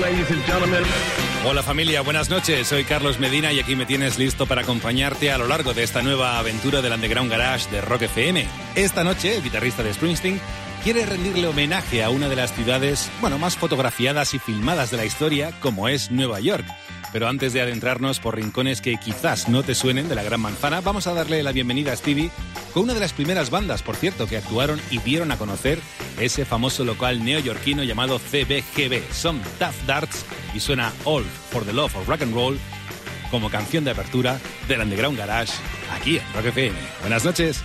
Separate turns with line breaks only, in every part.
ladies and gentlemen.
Hola familia, buenas noches. Soy Carlos Medina y aquí me tienes listo para acompañarte a lo largo de esta nueva aventura del Underground Garage de Rock FM. Esta noche, el guitarrista de Springsteen quiere rendirle homenaje a una de las ciudades, bueno, más fotografiadas y filmadas de la historia, como es Nueva York. Pero antes de adentrarnos por rincones que quizás no te suenen de la Gran Manzana, vamos a darle la bienvenida a Stevie con una de las primeras bandas, por cierto, que actuaron y dieron a conocer ese famoso local neoyorquino llamado CBGB. Son Tough Darts y suena All for the Love of Rock and Roll como canción de apertura del Underground Garage aquí en Rock FM. Buenas noches.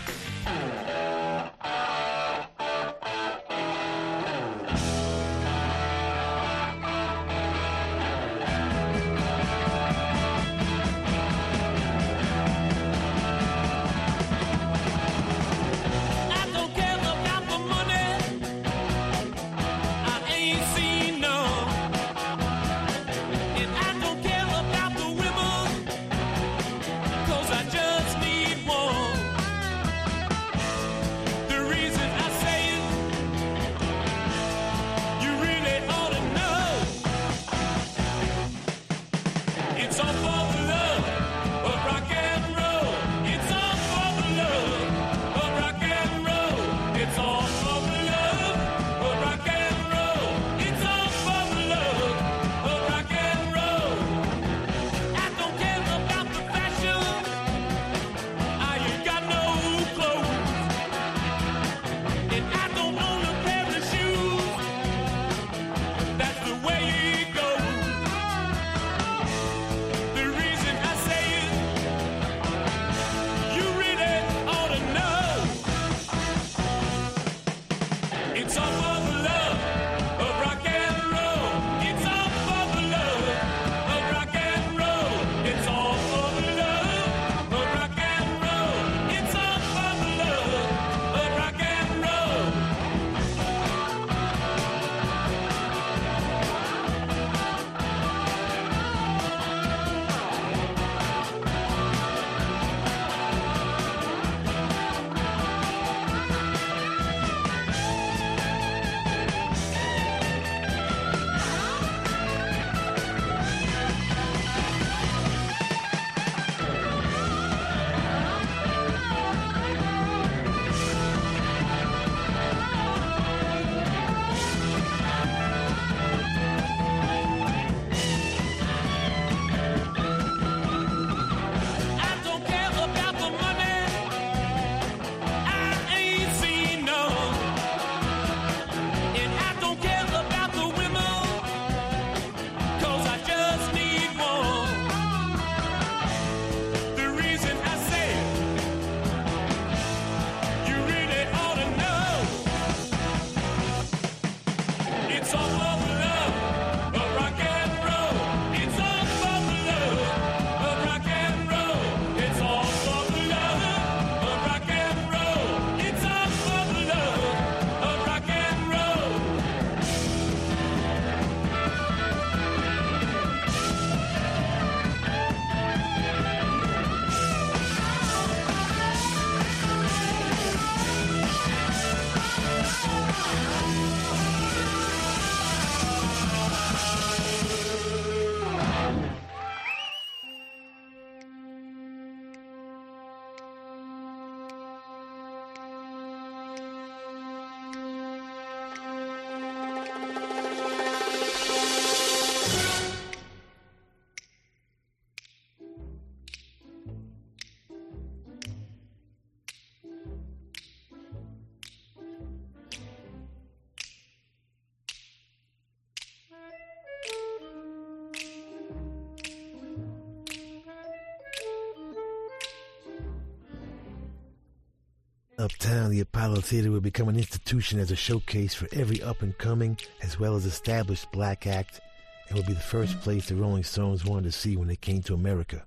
Uptown, the Apollo Theater will become an institution as a showcase for every up and coming as well as established black act and will be the first place the Rolling Stones wanted to see when they came to America.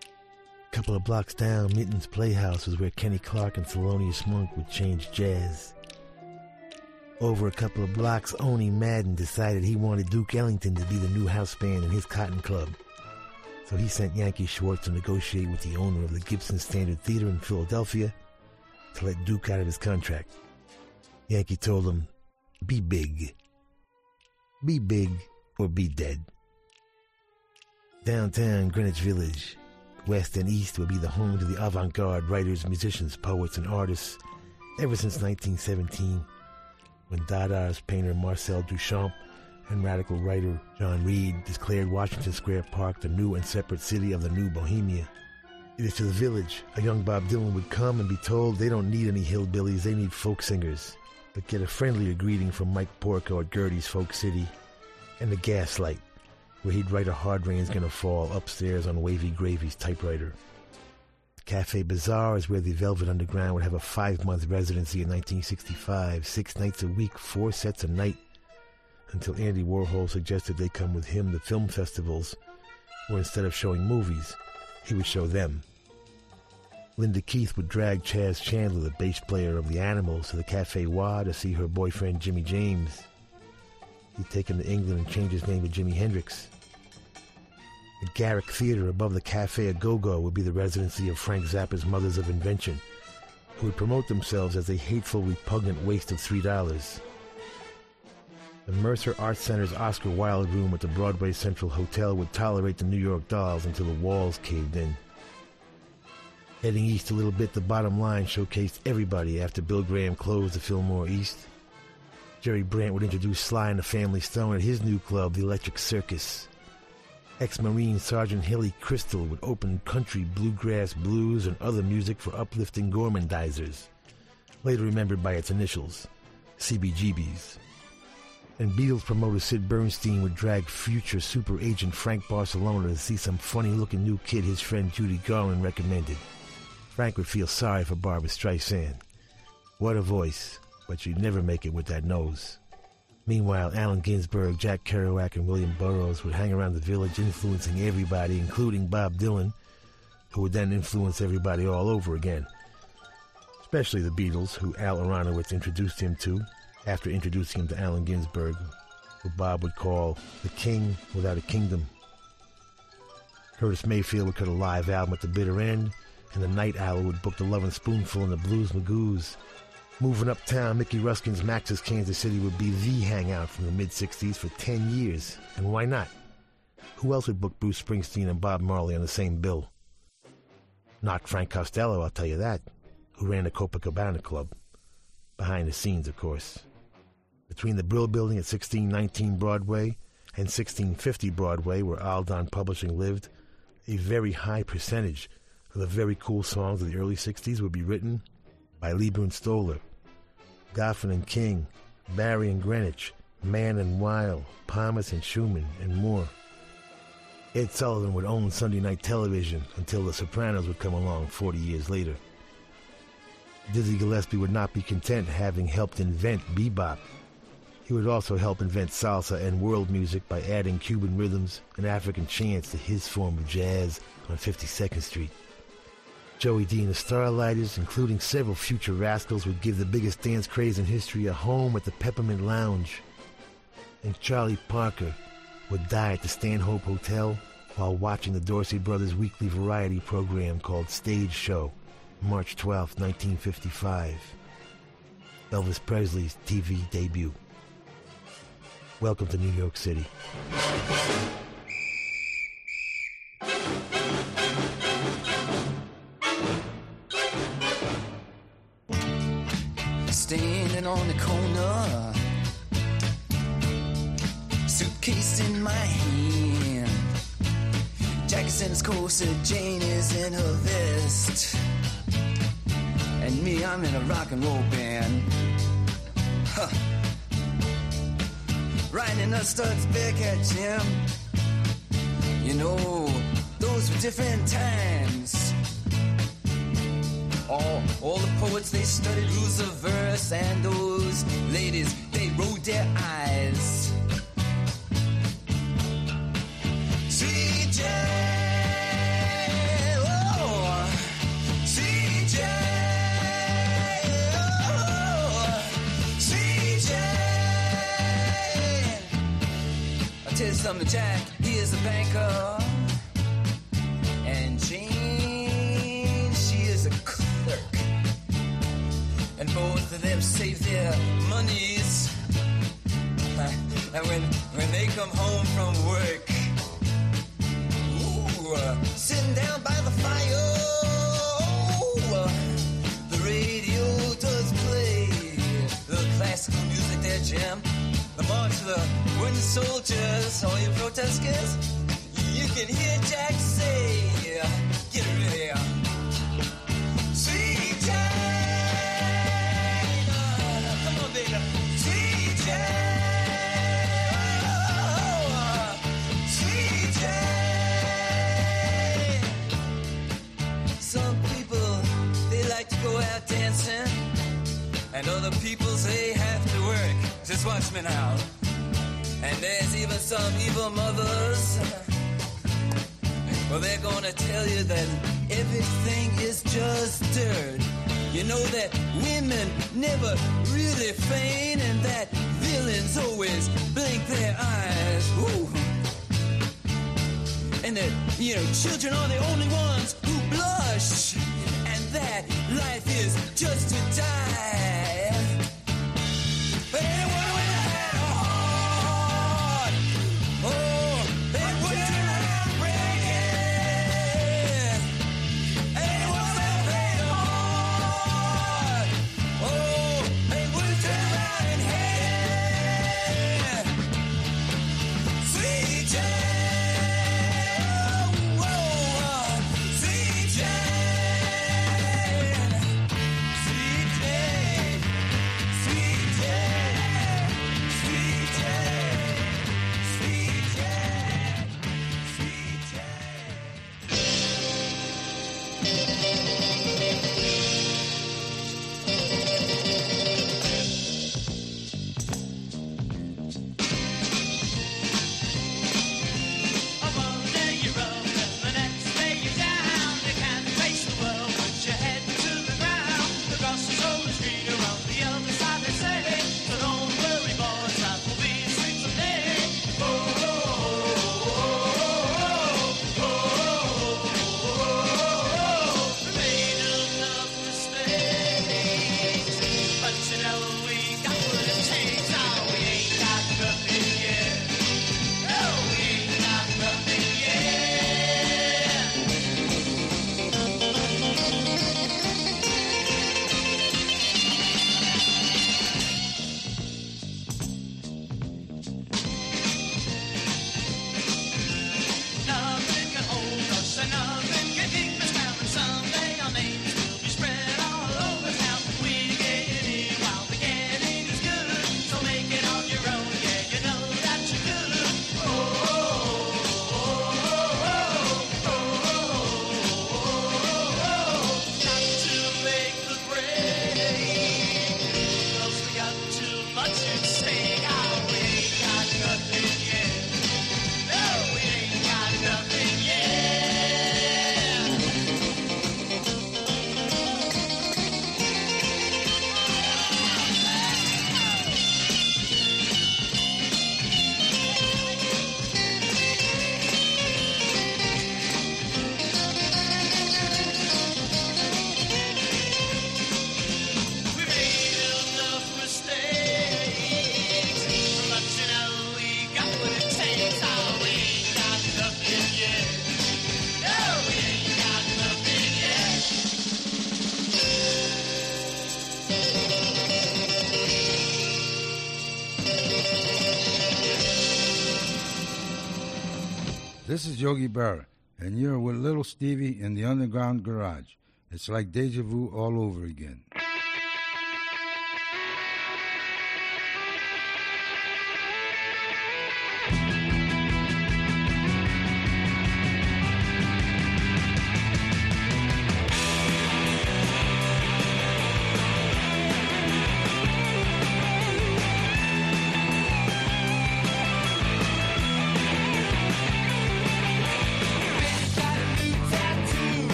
A couple of blocks down, Minton's Playhouse was where Kenny Clarke and Thelonious Monk would change jazz. Over a couple of blocks, Owney Madden decided he wanted Duke Ellington to be the new house band in his Cotton Club. So he sent Yankee Schwartz to negotiate with the owner of the Gibson Standard Theater in Philadelphia to let Duke out of his contract. Yankee told him, Be big. Be big or be dead. Downtown Greenwich Village, west and east, would be the home to the avant garde writers, musicians, poets, and artists ever since 1917, when Dadaist painter Marcel Duchamp and radical writer John Reed declared Washington Square Park the new and separate city of the new Bohemia. To the village a young Bob Dylan would come and be told they don't need any hillbillies, they need folk singers, but get a friendlier greeting from Mike Porco at Gerde's Folk City and the Gaslight, where he'd write a hard rain's gonna fall upstairs on Wavy Gravy's typewriter. Cafe Bizarre is where the Velvet Underground would have a five month residency in 1965, six nights a week, four sets a night, until Andy Warhol suggested they come with him to film festivals, where instead of showing movies, he would show them. Linda Keith would drag Chas Chandler, the bass player of the Animals, to the Cafe Wha to see her boyfriend Jimmy James. He'd take him to England and change his name to Jimi Hendrix. The Garrick Theater above the Cafe A Go-Go would be the residency of Frank Zappa's Mothers of Invention, who would promote themselves as a hateful, repugnant waste of three dollars. The Mercer Arts Center's Oscar Wilde room at the Broadway Central Hotel would tolerate the New York Dolls until the walls caved in. Heading east a little bit, the bottom line showcased everybody after Bill Graham closed the Fillmore East. Jerry Brandt would introduce Sly and the Family Stone at his new club, the Electric Circus. Ex-Marine Sergeant Hilly Kristal would open country, bluegrass, blues, and other music for uplifting gormandizers, later remembered by its initials, CBGBs. And Beatles promoter Sid Bernstein would drag future super agent Frank Barsalona to see some funny-looking new kid his friend Judy Garland recommended. Frank would feel sorry for Barbra Streisand. What a voice, but you'd never make it with that nose. Meanwhile, Allen Ginsberg, Jack Kerouac, and William Burroughs would hang around the village influencing everybody, including Bob Dylan, who would then influence everybody all over again. Especially the Beatles, who Al Aronowitz introduced him to after introducing him to Allen Ginsberg, who Bob would call the king without a kingdom. Curtis Mayfield would cut a live album at the bitter end, and the Night Owl would book the Lovin' Spoonful and the Blues Magoos. Moving uptown, Mickey Ruskin's Max's Kansas City would be the hangout from the mid 60s for 10 years. And why not? Who else would book Bruce Springsteen and Bob Marley on the same bill? Not Frank Costello, I'll tell you that, who ran the Copacabana Club. Behind the scenes, of course. Between the Brill Building at 1619 Broadway and 1650 Broadway, where Aldon Publishing lived, a very high percentage of the very cool songs of the early 60s would be written by Leiber and Stoller, Goffin and King, Barry and Greenwich, Mann and Weil, Pomus and Shuman, and more. Ed Sullivan would own Sunday night television until The Sopranos would come along 40 years later. Dizzy Gillespie would not be content having helped invent bebop. He would also help invent salsa and world music by adding Cuban rhythms and African chants to his form of jazz on 52nd Street. Joey Dee and the Starlighters, including several future rascals, would give the biggest dance craze in history a home at the Peppermint Lounge. And Charlie Parker would die at the Stanhope Hotel while watching the Dorsey Brothers weekly variety program called Stage Show, March 12, 1955. Elvis Presley's TV debut. Welcome to New York City.
standing on the corner, suitcase in my hand. Jackson's corset, Jane is in her vest, and me, I'm in a rock and roll band. Huh. Riding the studs back at Jim. You know, those were different times. All, all the poets, they studied rules of verse, and those ladies, they rolled their eyes. CJ, Here's some Jack, he is a banker. And Jane, she is a clerk. And both of them save their monies. And when, when they come home from work, ooh, uh, sitting down by the fire, oh, uh, the radio does play the classical music their jam. March of the wooden soldiers, all you protesters, you can hear Jack say, get ready. Sweet And there's even some evil mothers. Well, they're gonna tell you that everything is just dirt. You know that women never really feign, and that villains always blink their eyes. Ooh. And that, you know, children are the only ones who blush. And that life is just to die.
Is
Yogi Berra, and you're with Little Stevie in the Underground Garage. It's like deja vu all over again.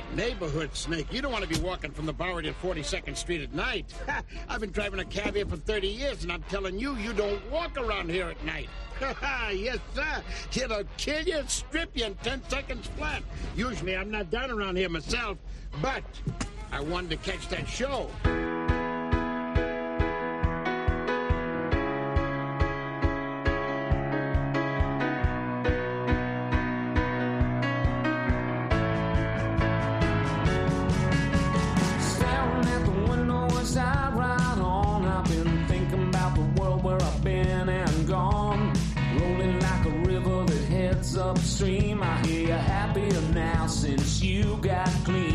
Bad neighborhood, Snake. You don't want to be walking from the Bowery to 42nd Street at night. I've been driving a cab here for 30 years, and I'm telling you, you don't walk around here at night. yes, sir. It'll kill you, strip you in 10 seconds flat. Usually I'm not down around here myself, but I wanted to catch that show.
Upstream. I hear you're happier now since you got clean.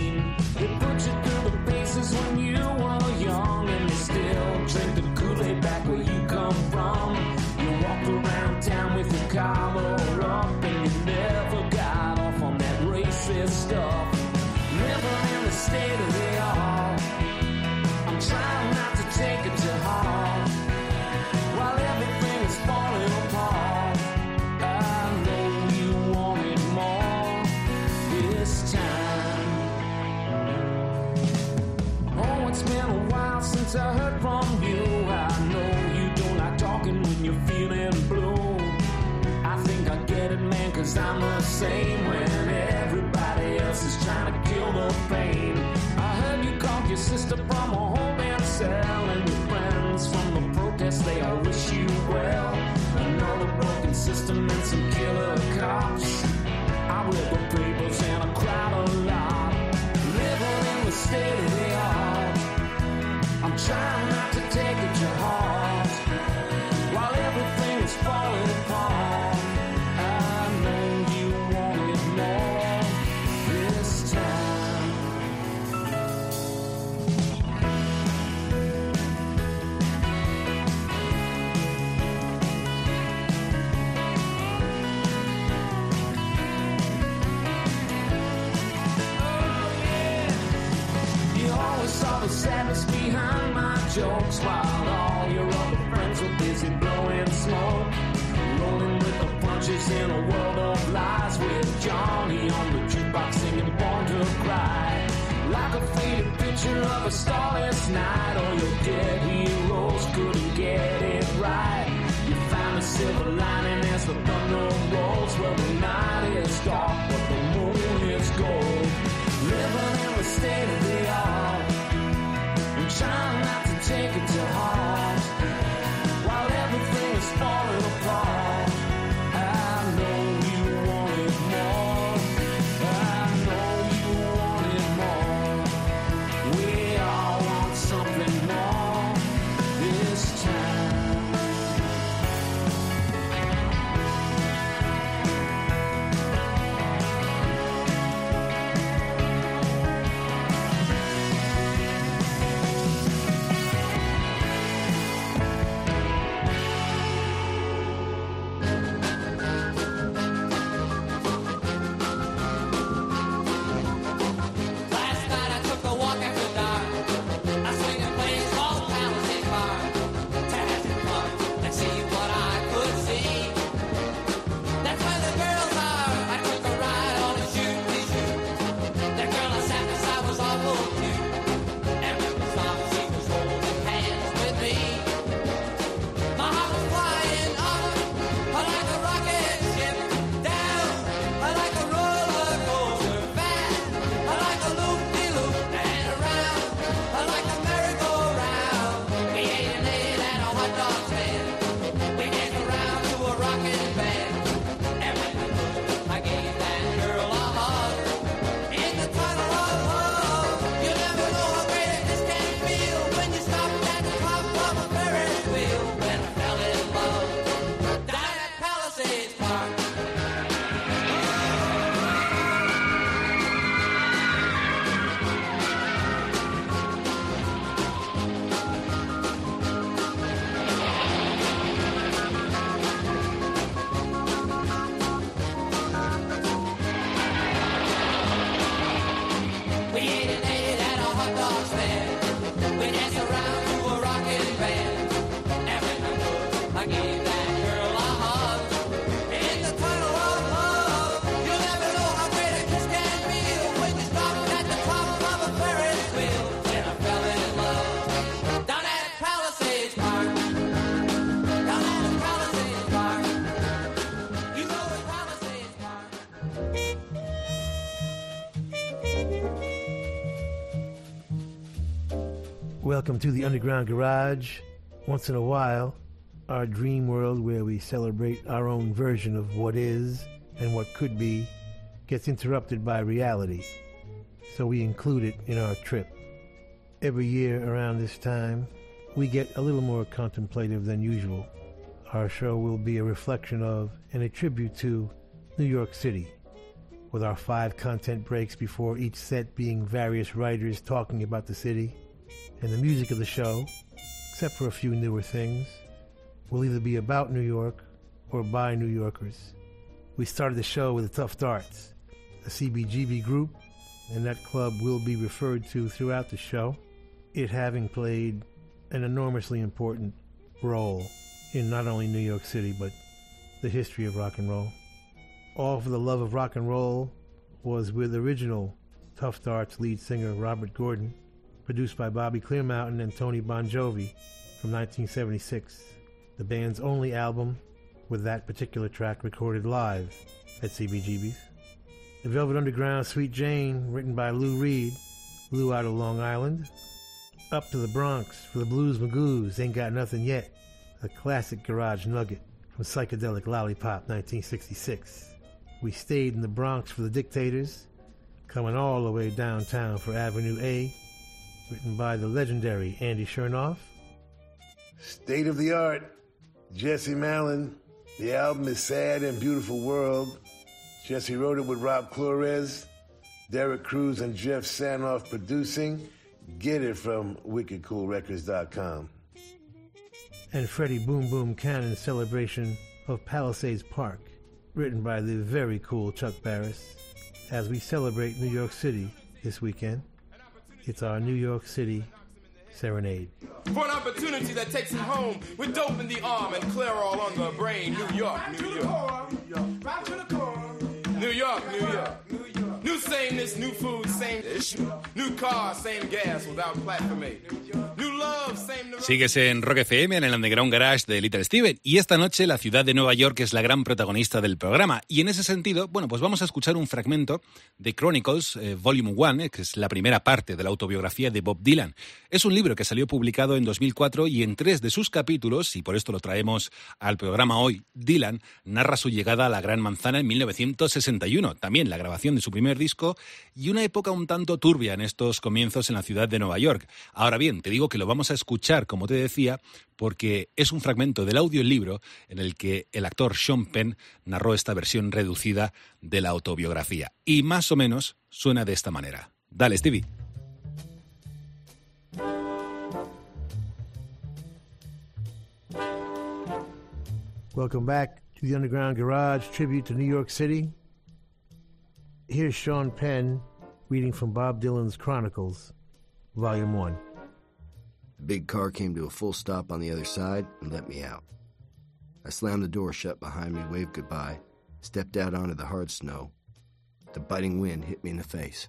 Same when everybody else is trying to kill the pain. I heard you called your sister from a holding cell, and your friends from the protest, they all wish you well. Another broken system and some killer cops. I read the papers and I cried a lot. Living in the state of the art. I'm trying jokes while all your other friends were busy blowing smoke. Rolling with the punches in a world of lies with Johnny on the jukebox singing Born to Cry. Like a faded picture of a starless night, all your dead heroes couldn't get it right. You found a silver lining as the thunder rolls. Well, the night is dark, but the moon is gold. Living in the state of the art. I'm trying take it
Welcome to the Underground Garage. Once in a while, our dream world where we celebrate our own version of what is and what could be gets interrupted by reality. So we include it in our trip. Every year around this time, we get a little more contemplative than usual. Our show will be a reflection of and a tribute to New York City, with our five content breaks before each set being various writers talking about the city, and the music of the show, except for a few newer things, will either be about New York or by New Yorkers. We started the show with the Tuff Darts, a CBGB group, and that club will be referred to throughout the show, it having played an enormously important role in not only New York City but the history of rock and roll. All for the Love of Rock and Roll was with original Tuff Darts lead singer Robert Gordon, produced by Bobby Clearmountain and Tony Bongiovi from 1976, the band's only album with that particular track recorded live at CBGB's. The Velvet Underground Sweet Jane, written by Lou Reed, Lou out of Long Island. Up to the Bronx for the Blues Magoos, Ain't Got Nothing Yet, a classic garage nugget from Psychedelic Lollipop 1966. We stayed in the Bronx for the Dictators, coming all the way downtown for Avenue A, written by the legendary Andy Shernoff.
State of the art, Jesse Malin. The album is Sad and Beautiful World. Jesse wrote it with Rob Flores, Derek Cruz, and Jeff Sanoff producing. Get it from wickedcoolrecords.com.
and Freddie Boom Boom Cannon's celebration of Palisades Park, written by the very cool Chuck Barris, as we celebrate New York City this weekend. It's our New York City Serenade.
For an opportunity that takes him home with dope in the arm and Clairol on the brain. New York, New York. New York, New York. New sameness, new food, same issue. New car, same gas without platformate. New
Sigues en Rock FM en el Underground Garage de Little Steven y esta noche la ciudad de Nueva York es la gran protagonista del programa y en ese sentido, bueno, pues vamos a escuchar un fragmento de Chronicles eh, Volume 1, eh, que es la primera parte de la autobiografía de Bob Dylan. Es un libro que salió publicado en 2004 y en tres de sus capítulos, y por esto lo traemos al programa hoy, Dylan narra su llegada a la Gran Manzana en 1961, también la grabación de su primer disco y una época un tanto turbia en estos comienzos en la ciudad de Nueva York. Ahora bien, te digo que lo vamos a escuchar, como te decía, porque es un fragmento del audiolibro en el que el actor Sean Penn narró esta versión reducida de la autobiografía. Y más o menos suena de esta manera. Dale, Stevie.
Welcome back to the Underground Garage tribute to New York City. Here's Sean Penn reading from Bob Dylan's Chronicles, Volume 1.
The big car came to a full stop on the other side and let me out. I slammed the door shut behind me, waved goodbye, stepped out onto the hard snow. The biting wind hit me in the face.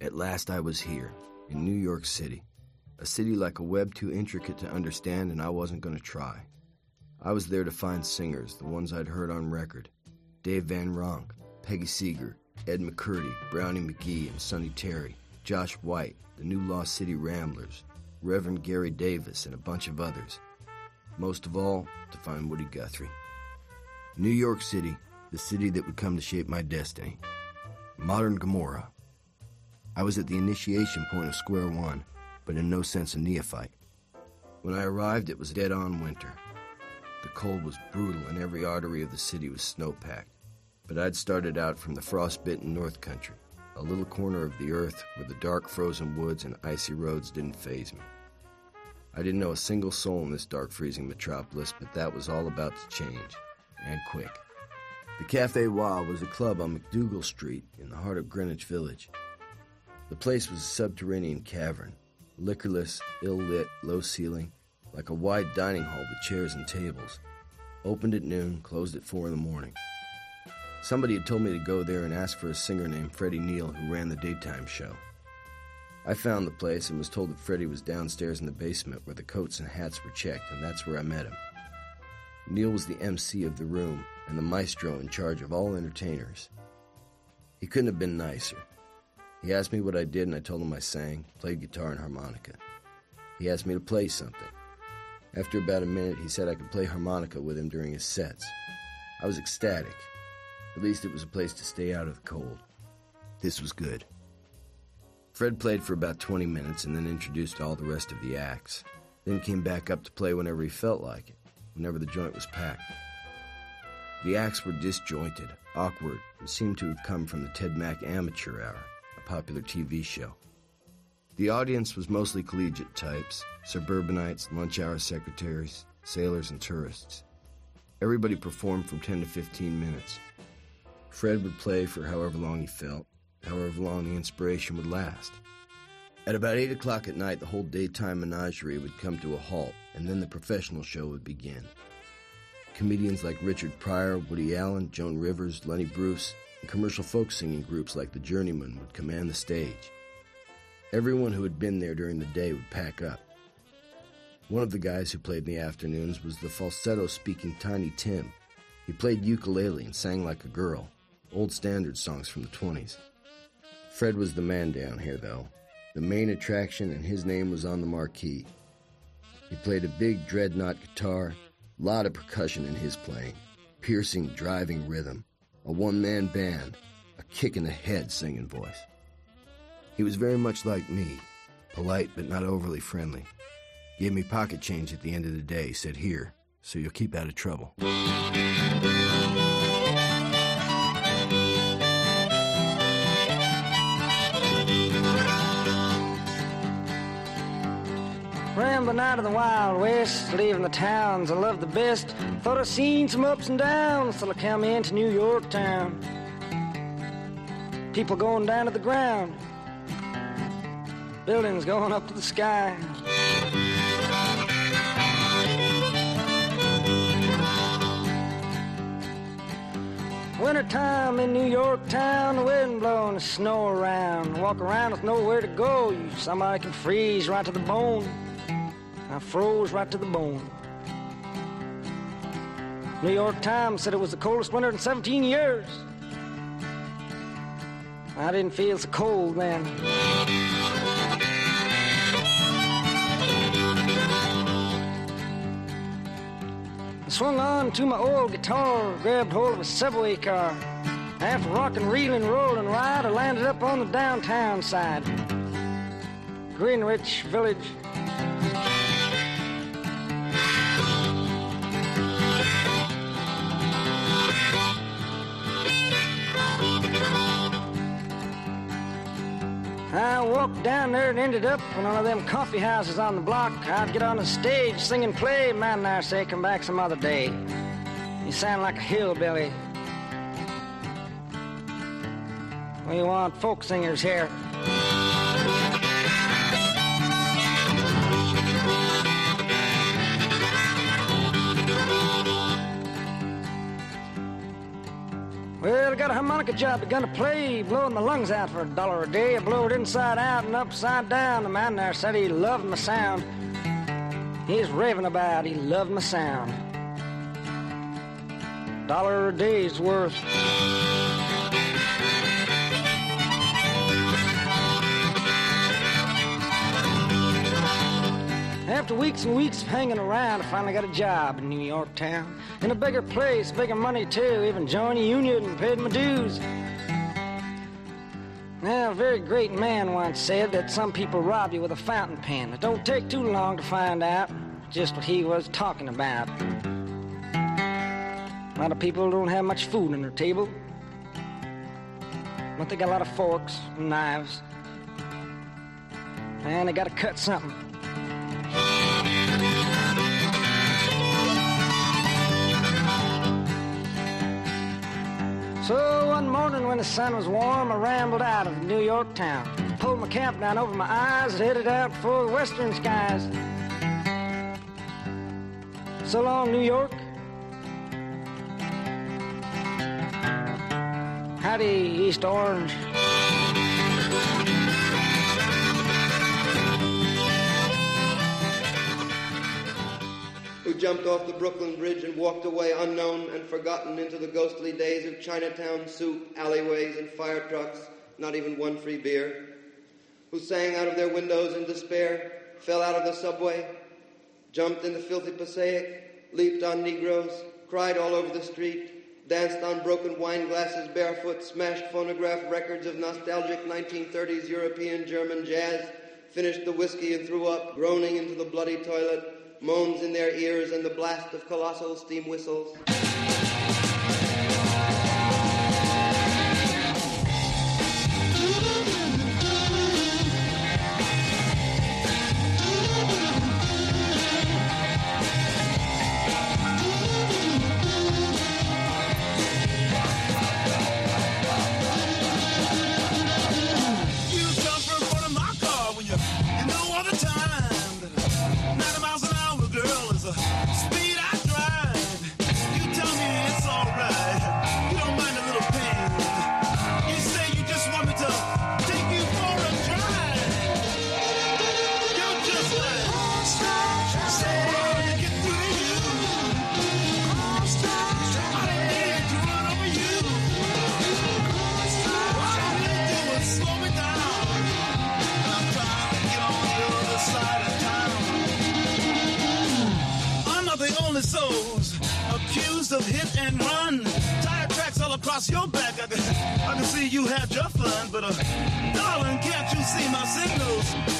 At last I was here, in New York City, a city like a web too intricate to understand, and I wasn't going to try. I was there to find singers, the ones I'd heard on record Dave Van Ronk, Peggy Seeger, Ed McCurdy, Brownie McGhee, and Sonny Terry, Josh White, the New Lost City Ramblers, Reverend Gary Davis, and a bunch of others. Most of all, to find Woody Guthrie. New York City, the city that would come to shape my destiny. Modern Gomorrah. I was at the initiation point of Square One, but in no sense a neophyte. When I arrived, it was dead on winter. The cold was brutal, and every artery of the city was snow packed. But I'd started out from the frostbitten North Country, a little corner of the earth where the dark frozen woods and icy roads didn't phase me. I didn't know a single soul in this dark freezing metropolis, but that was all about to change, and quick. The Cafe Wha was a club on MacDougal Street in the heart of Greenwich Village. The place was a subterranean cavern, liquorless, ill lit, low ceiling, like a wide dining hall with chairs and tables. Opened at noon, closed at four in the morning. Somebody had told me to go there and ask for a singer named Freddie Neil who ran the daytime show. I found the place and was told that Freddie was downstairs in the basement where the coats and hats were checked, and that's where I met him. Neil was the MC of the room and the maestro in charge of all entertainers. He couldn't have been nicer. He asked me what I did, and I told him I sang, played guitar and harmonica. He asked me to play something. After about a minute, he said I could play harmonica with him during his sets. I was ecstatic. At least it was a place to stay out of the cold. This was good. Fred played for about 20 minutes and then introduced all the rest of the acts. Then came back up to play whenever he felt like it, whenever the joint was packed. The acts were disjointed, awkward, and seemed to have come from the Ted Mack Amateur Hour, a popular TV show. The audience was mostly collegiate types suburbanites, lunch hour secretaries, sailors, and tourists. Everybody performed from 10 to 15 minutes. Fred would play for however long he felt, however long the inspiration would last. At about 8 o'clock at night, the whole daytime menagerie would come to a halt, and then the professional show would begin. Comedians like Richard Pryor, Woody Allen, Joan Rivers, Lenny Bruce, and commercial folk singing groups like the Journeymen would command the stage. Everyone who had been there during the day would pack up. One of the guys who played in the afternoons was the falsetto speaking Tiny Tim. He played ukulele and sang like a girl, old standard songs from the 20s. Fred was the man down here, though, the main attraction, and his name was on the marquee. He played a big dreadnought guitar, a lot of percussion in his playing, piercing, driving rhythm, a one man band, a kick in the head singing voice. He was very much like me, polite but not overly friendly. Gave me pocket change at the end of the day, said, Here, so you'll keep out of trouble.
Rambling out of the Wild West, leaving the towns I love the best. Thought I'd seen some ups and downs till I come into New York town. People going down to the ground, buildings going up to the sky. Wintertime in New York town, the wind blowing the snow around. Walk around with nowhere to go. You somebody can freeze right to the bone. I froze right to the bone. New York Times said it was the coldest winter in 17 years. I didn't feel so cold then. I swung on to my old guitar, grabbed hold of a subway car. After rocking, reeling, rolling ride, I landed up on the downtown side. Greenwich Village. I walked down there and ended up in one of them coffee houses on the block. I'd get on the stage, sing and play. Man, I say, come back some other day. You sound like a hillbilly. We want folk singers here. Well, I got a harmonica job, begun to play, blowing my lungs out for a dollar a day. I blow it inside out and upside down. The man there said he loved my sound. He's raving about he loved my sound. Dollar a day's worth. After weeks and weeks of hanging around, I finally got a job in New York town. In a bigger place, bigger money too. Even joined a union and paid my dues. Now, a very great man once said that some people rob you with a fountain pen. It don't take too long to find out just what he was talking about. A lot of people don't have much food on their table, but they got a lot of forks and knives. And they got to cut something. So one morning when the sun was warm, I rambled out of New York town. Pulled my cap down over my eyes and headed out for the western skies. So long, New York. Howdy, East Orange.
Jumped off the Brooklyn Bridge and walked away unknown and forgotten into the ghostly days of Chinatown soup, alleyways, and fire trucks, not even one free beer, who sang out of their windows in despair, fell out of the subway, jumped in the filthy Passaic, leaped on Negroes, cried all over the street, danced on broken wine glasses barefoot, smashed phonograph records of nostalgic 1930s European German jazz, finished the whiskey and threw up, groaning into the bloody toilet, moans in their ears and the blast of colossal steam whistles.
Your back. I can, I can see you had your fun, but uh, darling, can't you see my signals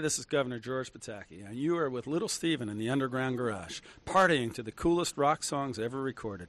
this is Governor George Pataki, and you are with Little Steven in the Underground Garage, partying to the coolest rock songs ever recorded.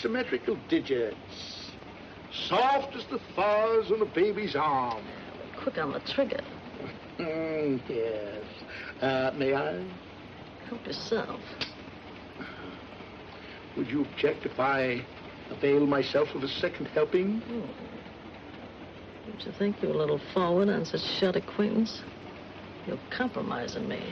Symmetrical digits. Soft as the fuzz on a baby's arm.
Quick on the trigger.
Mm, yes. Uh, may I?
Help yourself.
Would you object if I avail myself of a second helping?
Don't you think you're a little forward on such short acquaintance? You're compromising me.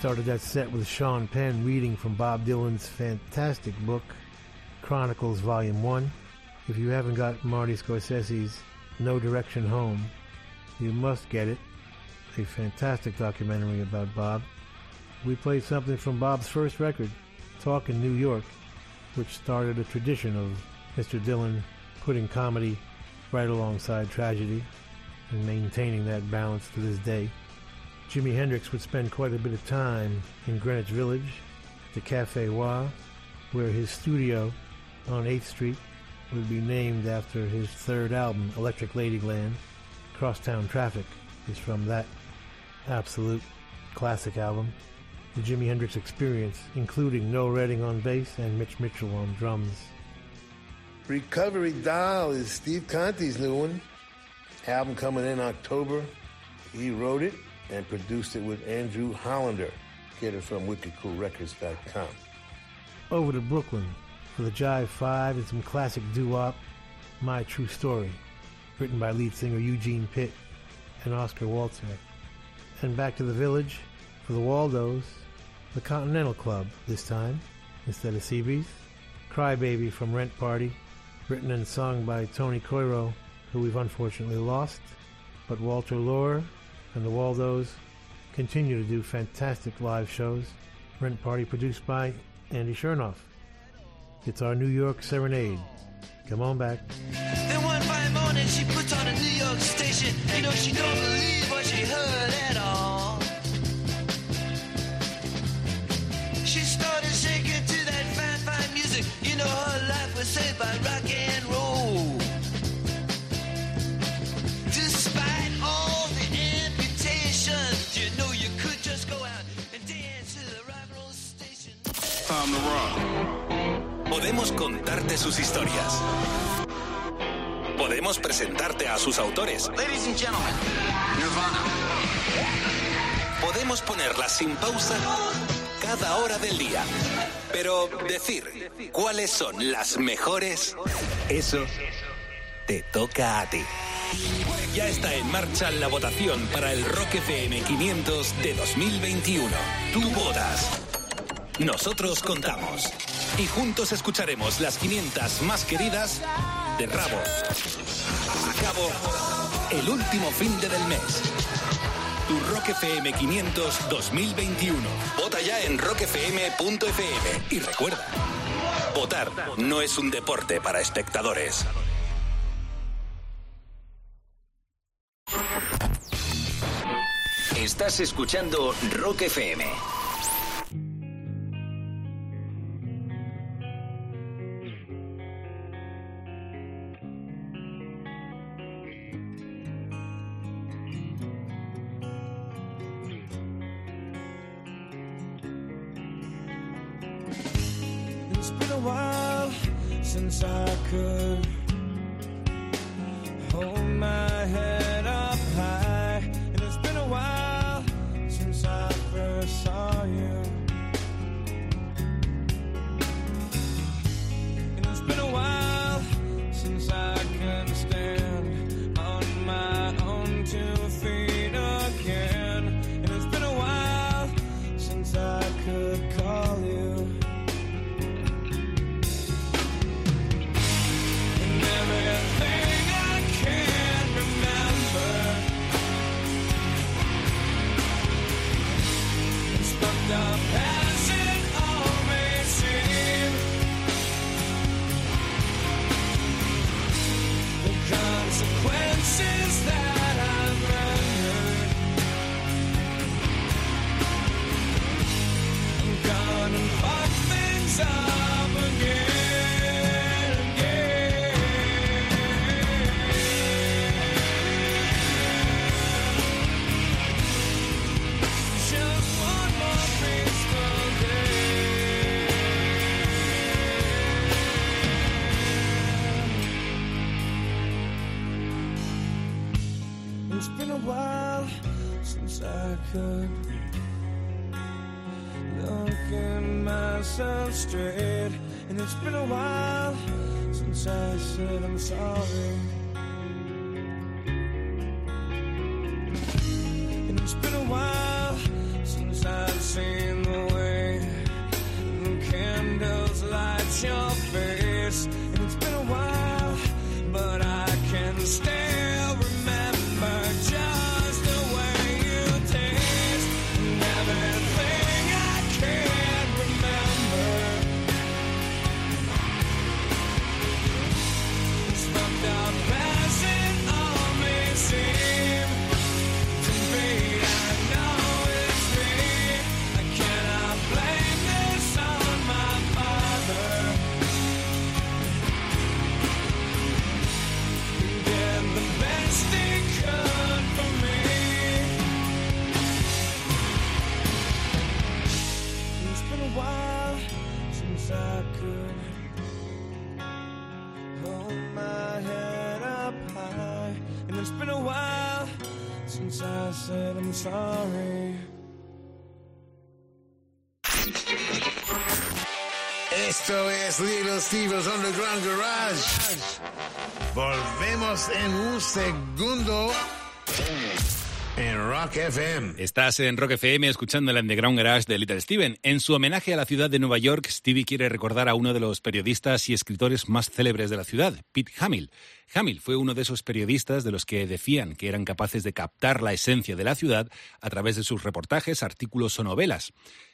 Started that set with Sean Penn reading from Bob Dylan's fantastic book, Chronicles Volume 1. If you haven't got Marty Scorsese's No Direction Home, you must get it. A fantastic documentary about Bob. We played something from Bob's first record, Talkin' New York, which started a tradition of Mr. Dylan putting comedy right alongside tragedy and maintaining that balance to this day. Jimi Hendrix would spend quite a bit of time in Greenwich Village, the Cafe Wha, where his studio on 8th Street would be named after his third album, Electric Ladyland. Crosstown Traffic is from that absolute classic album. The Jimi Hendrix Experience, including Noel Redding on bass and Mitch Mitchell on drums.
Recovery Doll is Steve Conti's new one. Album coming in October. He wrote it and produced it with Andrew Hollander. Get it from wickedcoolrecords.com.
Over to Brooklyn for the Jive 5 and some classic doo-wop, My True Story, written by lead singer Eugene Pitt and Oscar Waltzer. And back to the village for the Waldos, the Continental Club this time, instead of Seabees. Crybaby from Rent Party, written and sung by Tony Coiro, who we've unfortunately lost. But Walter Lure and the Waldos continue to do fantastic live shows. Rent Party produced by Andy Shernoff. It's our New York Serenade. Come on back.
One fine morning she puts on a New York station. You know she don't believe
Podemos contarte sus historias. Podemos presentarte a sus autores.
Ladies and gentlemen, Nirvana.
Podemos ponerlas sin pausa cada hora del día. Pero decir cuáles son las mejores, eso te toca a ti. Ya está en marcha la votación para el Rock FM 500 de 2021. Tú votas. Nosotros contamos. Y juntos escucharemos las 500 más queridas de Rabo. A cabo el último fin de del mes. Tu Rock FM 500 2021. Vota ya en rockfm.fm. Y recuerda, votar no es un deporte para espectadores.
Estás escuchando Rock FM. Light sorry.
Esto es Little Steve's Underground Garage. Volvemos en un segundo en Rock FM.
Estás en Rock FM escuchando el Underground Garage de Little Steven. En su homenaje a la ciudad de Nueva York, Stevie quiere recordar a uno de los periodistas y escritores más célebres de la ciudad, Pete Hamill. Hamill fue uno de esos periodistas de los que decían que eran capaces de captar la esencia de la ciudad a través de sus reportajes, artículos o novelas.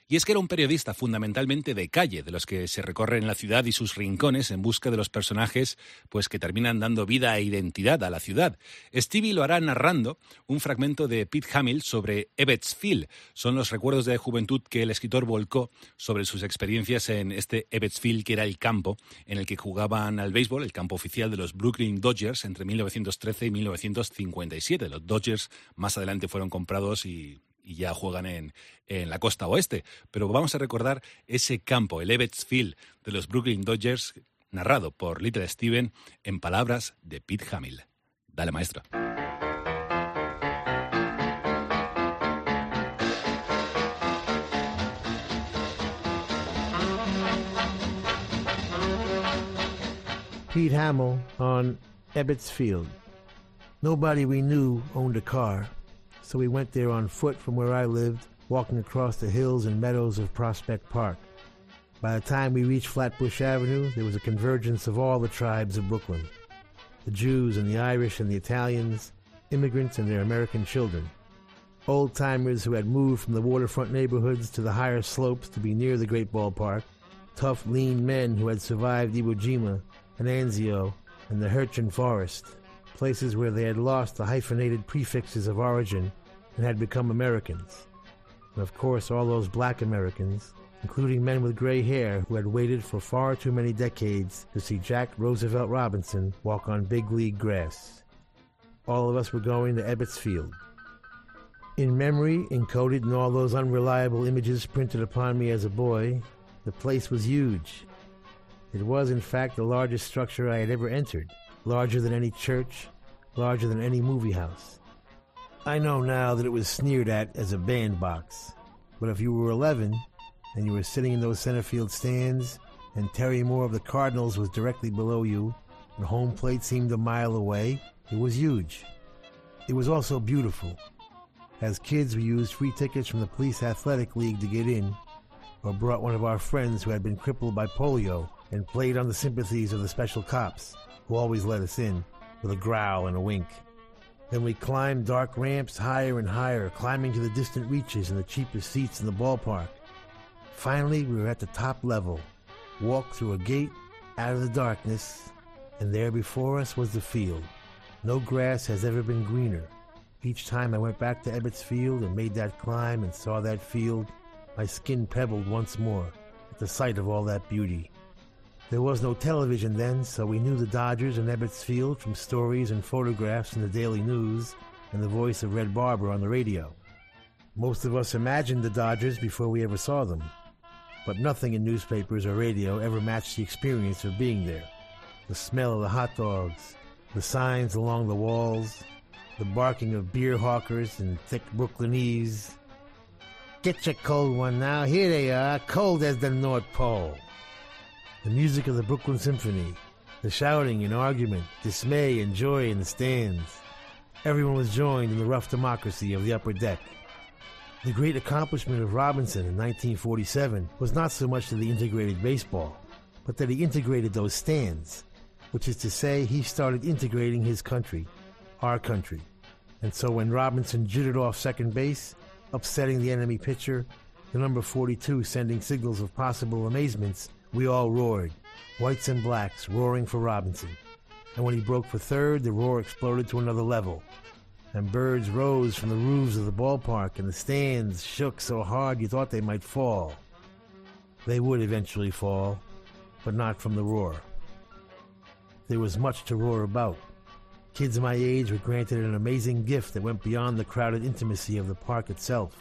Y es que era un periodista fundamentalmente de calle, de los que se recorren la ciudad y sus rincones en busca de los personajes pues que terminan dando vida e identidad a la ciudad. Stevie lo hará narrando un fragmento de Pete Hamill sobre Ebbets Field. Son los recuerdos de juventud que el escritor volcó sobre sus experiencias en este Ebbets Field, que era el campo en el que jugaban al béisbol, el campo oficial de los Brooklyn Dodgers entre 1913 y 1957. Los Dodgers más adelante fueron comprados y y ya juegan en, en, la costa oeste. Pero vamos a recordar ese campo, el Ebbets Field de los Brooklyn Dodgers, narrado por Little Steven en palabras de Pete Hamill. Dale, maestro.
Pete Hamill on Ebbets Field. Nobody we knew owned a car, so we went there on foot from where I lived, walking across the hills and meadows of Prospect Park. By the time we reached Flatbush Avenue, there was a convergence of all the tribes of Brooklyn. The Jews and the Irish and the Italians, immigrants and their American children, old timers who had moved from the waterfront neighborhoods to the higher slopes to be near the great ballpark, tough, lean men who had survived Iwo Jima and Anzio and the Hürtgen Forest, places where they had lost the hyphenated prefixes of origin and had become Americans. And of course, all those black Americans, including men with gray hair who had waited for far too many decades to see Jack Roosevelt Robinson walk on big league grass. All of us were going to Ebbets Field. In memory, encoded in all those unreliable images printed upon me as a boy, the place was huge. It was, in fact, the largest structure I had ever entered, larger than any church, larger than any movie house. I know now that it was sneered at as a bandbox, but if you were 11 and you were sitting in those center field stands and Terry Moore of the Cardinals was directly below you and home plate seemed a mile away, it was huge. It was also beautiful. As kids, we used free tickets from the Police Athletic League to get in, or brought one of our friends who had been crippled by polio and played on the sympathies of the special cops, who always let us in, with a growl and a wink. Then we climbed dark ramps higher and higher, climbing to the distant reaches and the cheapest seats in the ballpark. Finally, we were at the top level, walked through a gate out of the darkness, and there before us was the field. No grass has ever been greener. Each time I went back to Ebbets Field and made that climb and saw that field, my skin pebbled once more at the sight of all that beauty. There was no television then, so we knew the Dodgers and Ebbets Field from stories and photographs in the Daily News and the voice of Red Barber on the radio. Most of us imagined the Dodgers before we ever saw them, but nothing in newspapers or radio ever matched the experience of being there. The smell of the hot dogs, the signs along the walls, the barking of beer hawkers and thick Brooklynese. Get your cold one now. Here they are, cold as the North Pole. The music of the Brooklyn Symphony, the shouting and argument, dismay and joy in the stands. Everyone was joined in the rough democracy of the upper deck. The great accomplishment of Robinson in 1947 was not so much that he integrated baseball, but that he integrated those stands, which is to say, he started integrating his country, our country. And so when Robinson jittered off second base, upsetting the enemy pitcher, the number 42 sending signals of possible amazements, we all roared, whites and blacks roaring for Robinson. And when he broke for third, the roar exploded to another level. And birds rose from the roofs of the ballpark, and the stands shook so hard you thought they might fall. They would eventually fall, but not from the roar. There was much to roar about. Kids my age were granted an amazing gift that went beyond the crowded intimacy of the park itself.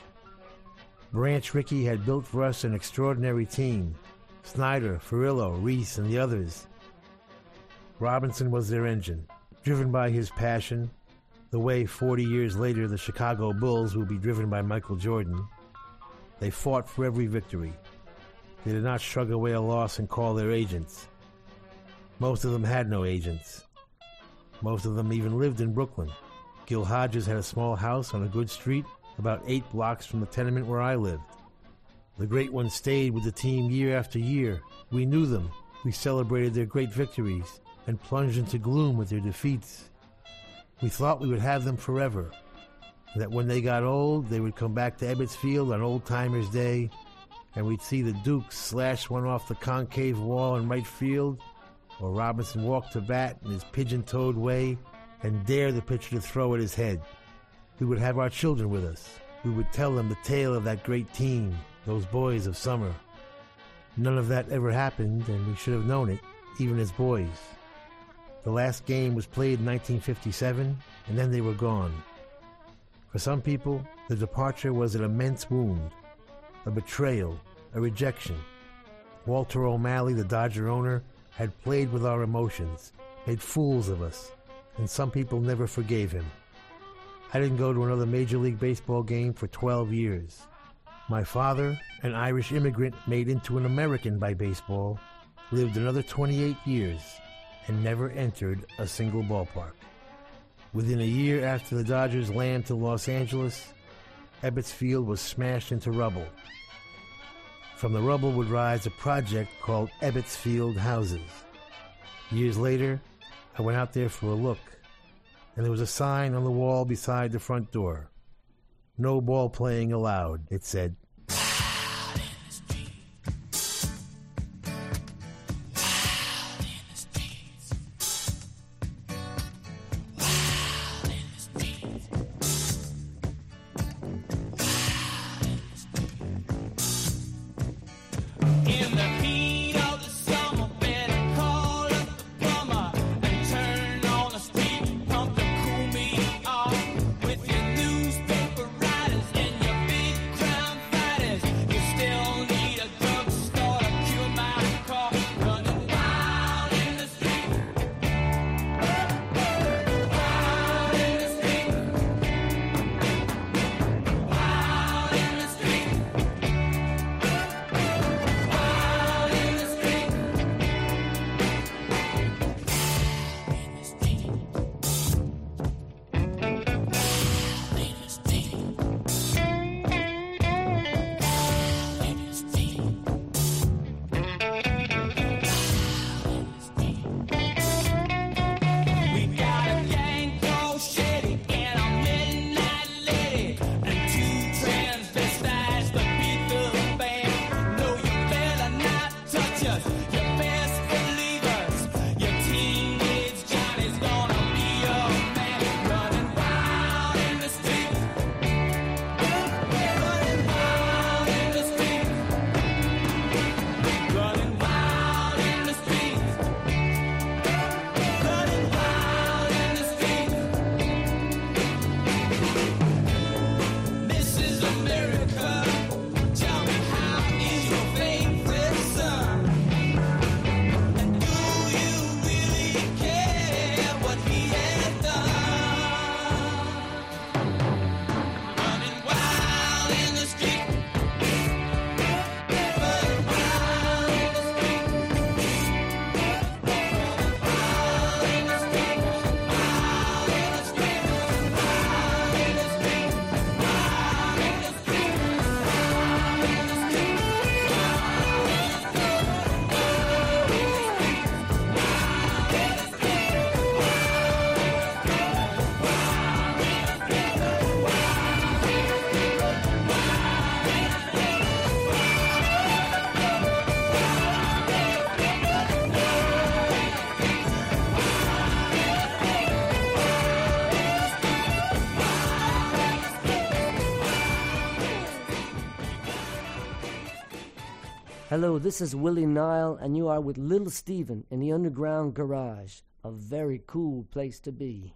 Branch Rickey had built for us an extraordinary team Snider, Furillo, Reese, and the others. Robinson was their engine, driven by his passion, the way 40 years later the Chicago Bulls will be driven by Michael Jordan. They fought for every victory. They did not shrug away a loss and call their agents. Most of them had no agents. Most of them even lived in Brooklyn. Gil Hodges had a small house on a good street about eight blocks from the tenement where I lived. The great ones stayed with the team year after year. We knew them. We celebrated their great victories and plunged into gloom with their defeats. We thought we would have them forever, that when they got old, they would come back to Ebbets Field on Old Timers Day, and we'd see the Dukes slash one off the concave wall in right field, or Robinson walk to bat in his pigeon-toed way and dare the pitcher to throw at his head. We would have our children with us. We would tell them the tale of that great team, those boys of summer. None of that ever happened, and we should have known it, even as boys. The last game was played in 1957, and then they were gone. For some people, the departure was an immense wound, a betrayal, a rejection. Walter O'Malley, the Dodger owner, had played with our emotions, made fools of us, and some people never forgave him. I didn't go to another Major League Baseball game for 12 years. My father, an Irish immigrant made into an American by baseball, lived another 28 years and never entered a single ballpark. Within a year after the Dodgers landed to Los Angeles, Ebbets Field was smashed into rubble. From the rubble would rise a project called Ebbets Field Houses. Years later, I went out there for a look, and there was a sign on the wall beside the front door. No ball playing allowed, it said.
Hello, this is Willie Nile, and you are with Little Steven in the Underground Garage. A very cool place to be.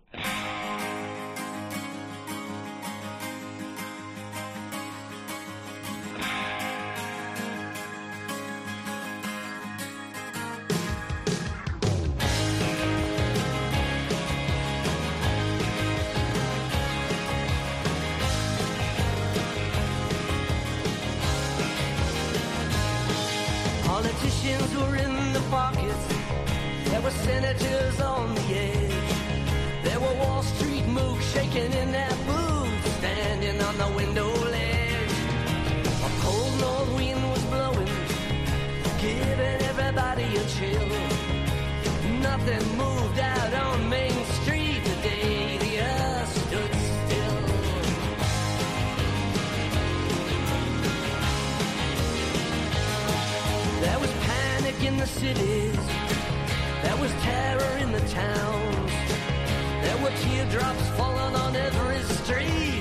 Senators on the edge. There were Wall Street mooks shaking in their boots, standing on the window ledge. A cold north wind was blowing, giving everybody a chill. Nothing moved out on Main Street the day the earth stood still. There was panic in the cities. Towns. There were teardrops falling on every street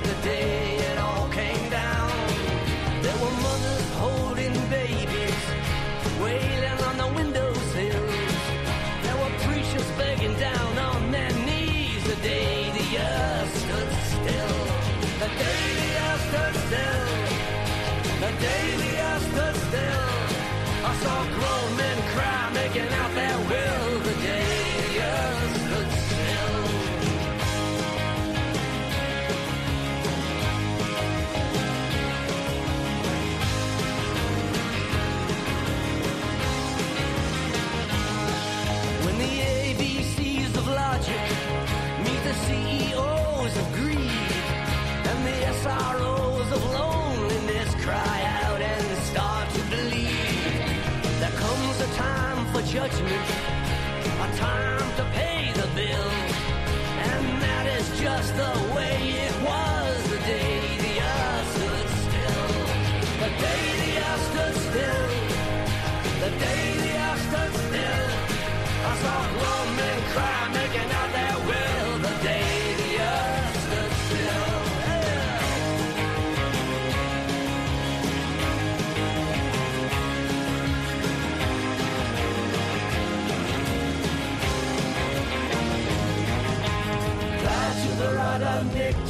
SROs of loneliness cry out and start to believe. There comes a time for judgment, a time to pay the bill, and that is just the way it was the day the earth stood still. The day the earth stood still. The day the earth stood still. I saw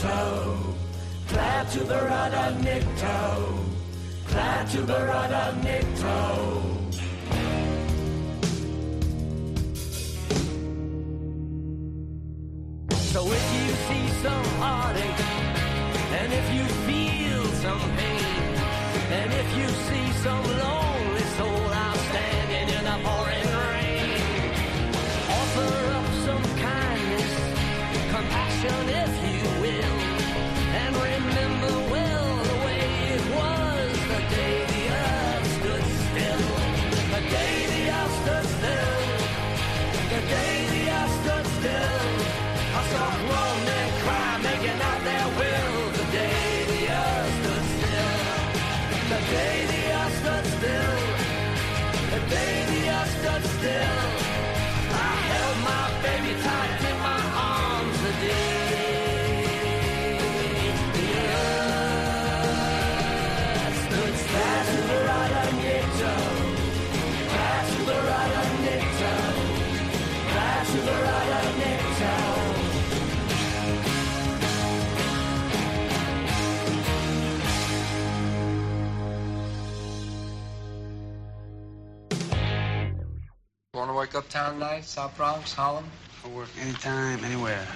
Glad to the rudder Nicto. Glad to the rudder Nicto. So
Want to work uptown tonight? South Bronx, Harlem?
I work anytime, anywhere.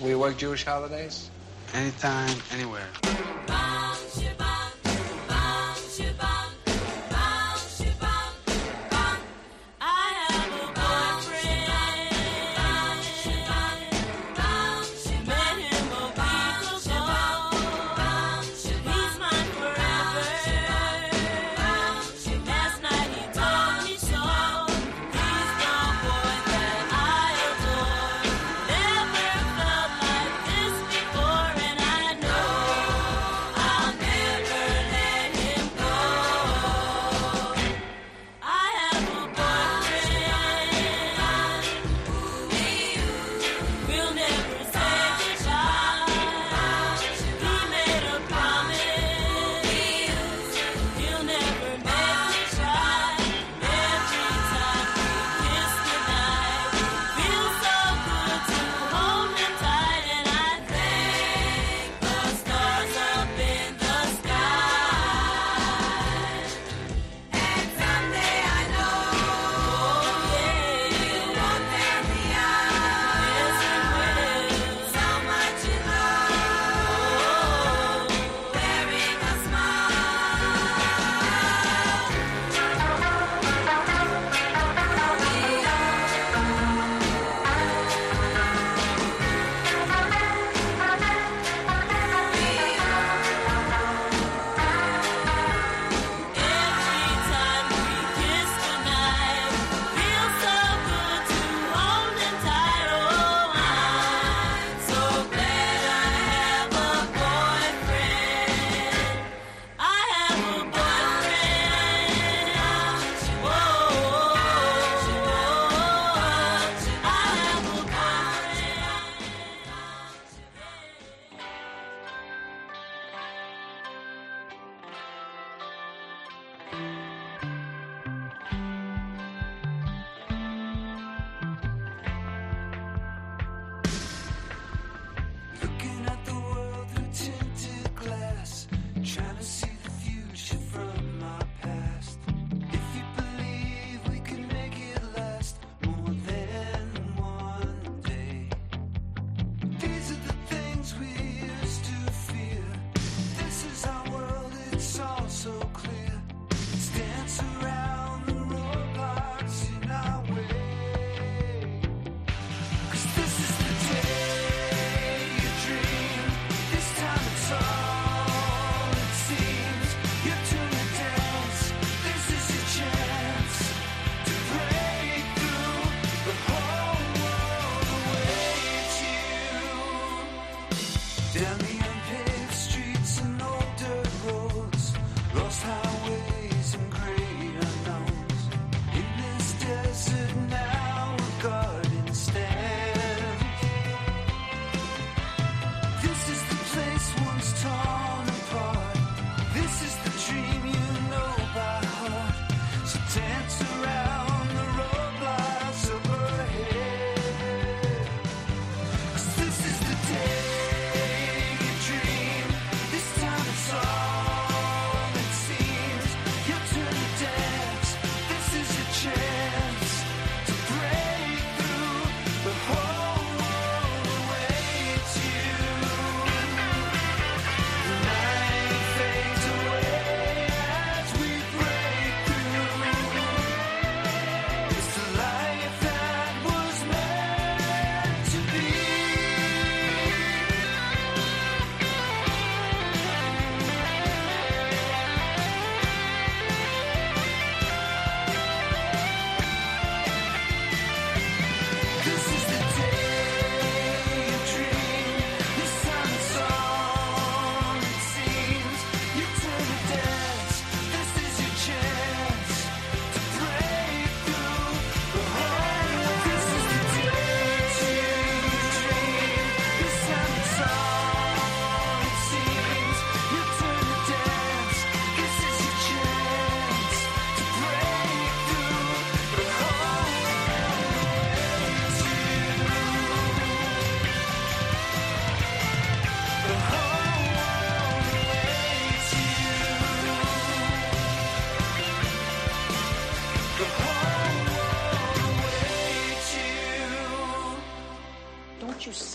Will you work Jewish holidays?
Anytime, anywhere.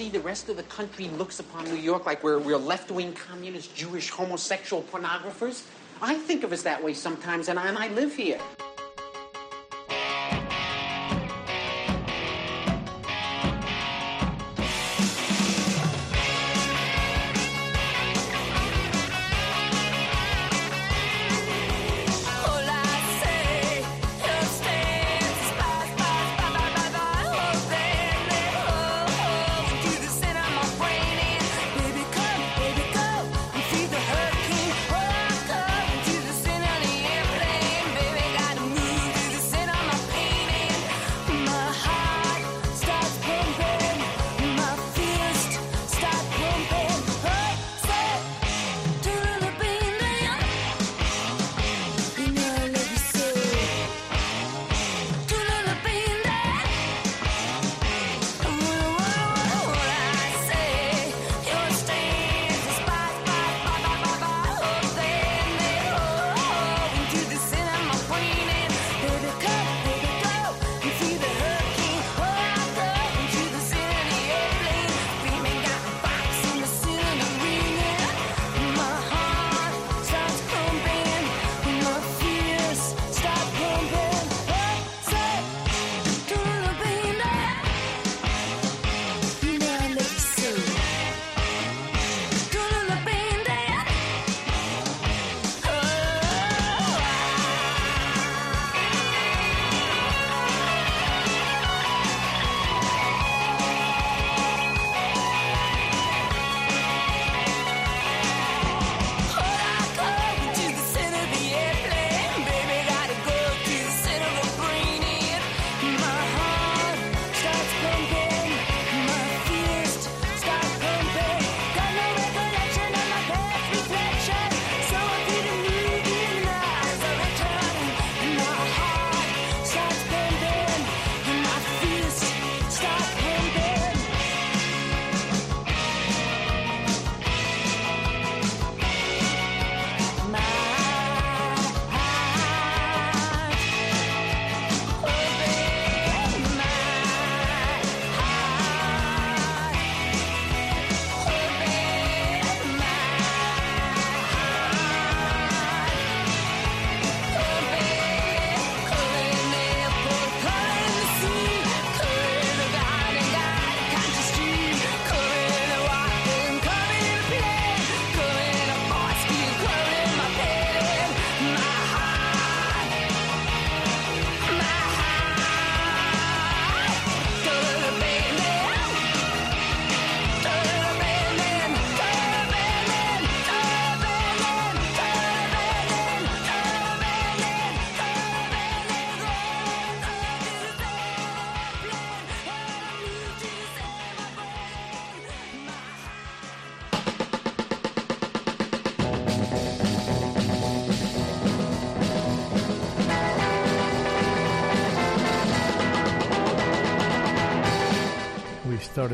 The rest of the country looks upon New York like we're, we're left wing communist, Jewish, homosexual pornographers. I think of us that way sometimes, and I, and I live here.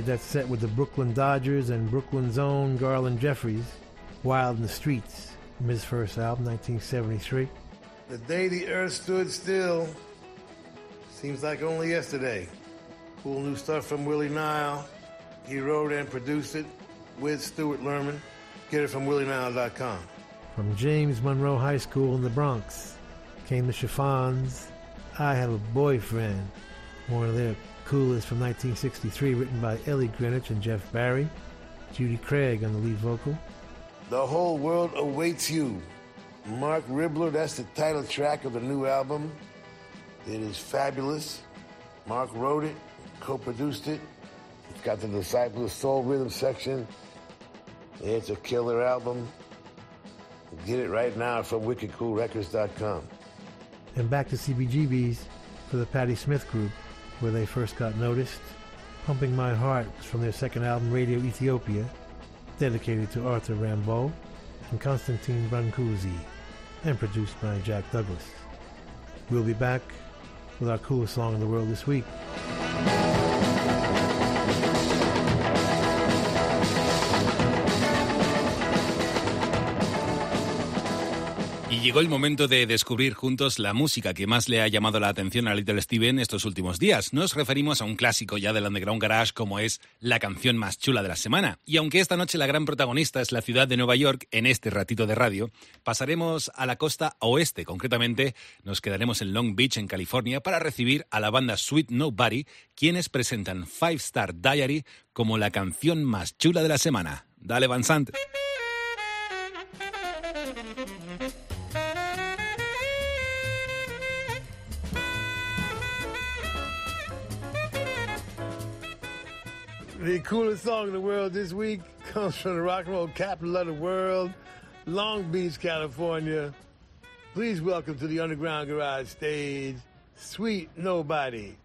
Started that set with the Brooklyn Dodgers and Brooklyn's own Garland Jeffreys, Wild in the Streets, from his first album, 1973.
The day the earth stood still seems like only yesterday. Cool new stuff from Willie Nile. He wrote and produced it with Stewart Lerman. Get it from willienile.com.
From James Monroe High School in the Bronx came the Chiffons, I Have a Boyfriend, one of their is from 1963, written by Ellie Greenwich and Jeff Barry. Judy Craig on the lead vocal.
The Whole World Awaits You. Marc Ribler, that's the title track of the new album. It is fabulous. Marc wrote it, co produced it. It's got the Disciples of Soul Rhythm section. It's a killer album. Get it right now from wickedcoolrecords.com.
And back to CBGB's for the Patti Smith Group, where they first got noticed. Pumping My Heart was from their second album, Radio Ethiopia, dedicated to Arthur Rimbaud and Constantin Brancusi, and produced by Jack Douglas. We'll be back with our coolest song in the world this week.
llegó el momento de descubrir juntos la música que más le ha llamado la atención a Little Steven estos últimos días. Nos referimos a un clásico ya del Underground Garage como es la canción más chula de la semana. Y aunque esta noche la gran protagonista es la ciudad de Nueva York, en este ratito de radio, pasaremos a la costa oeste. Concretamente, nos quedaremos en Long Beach, en California, para recibir a la banda Sweet Nobody, quienes presentan Five Star Diary como la canción más chula de la semana. Dale, Van Sant.
The coolest song in the world this week comes from the rock and roll capital of the world, Long Beach, California. Please welcome to the Underground Garage stage, Sweet Nobody.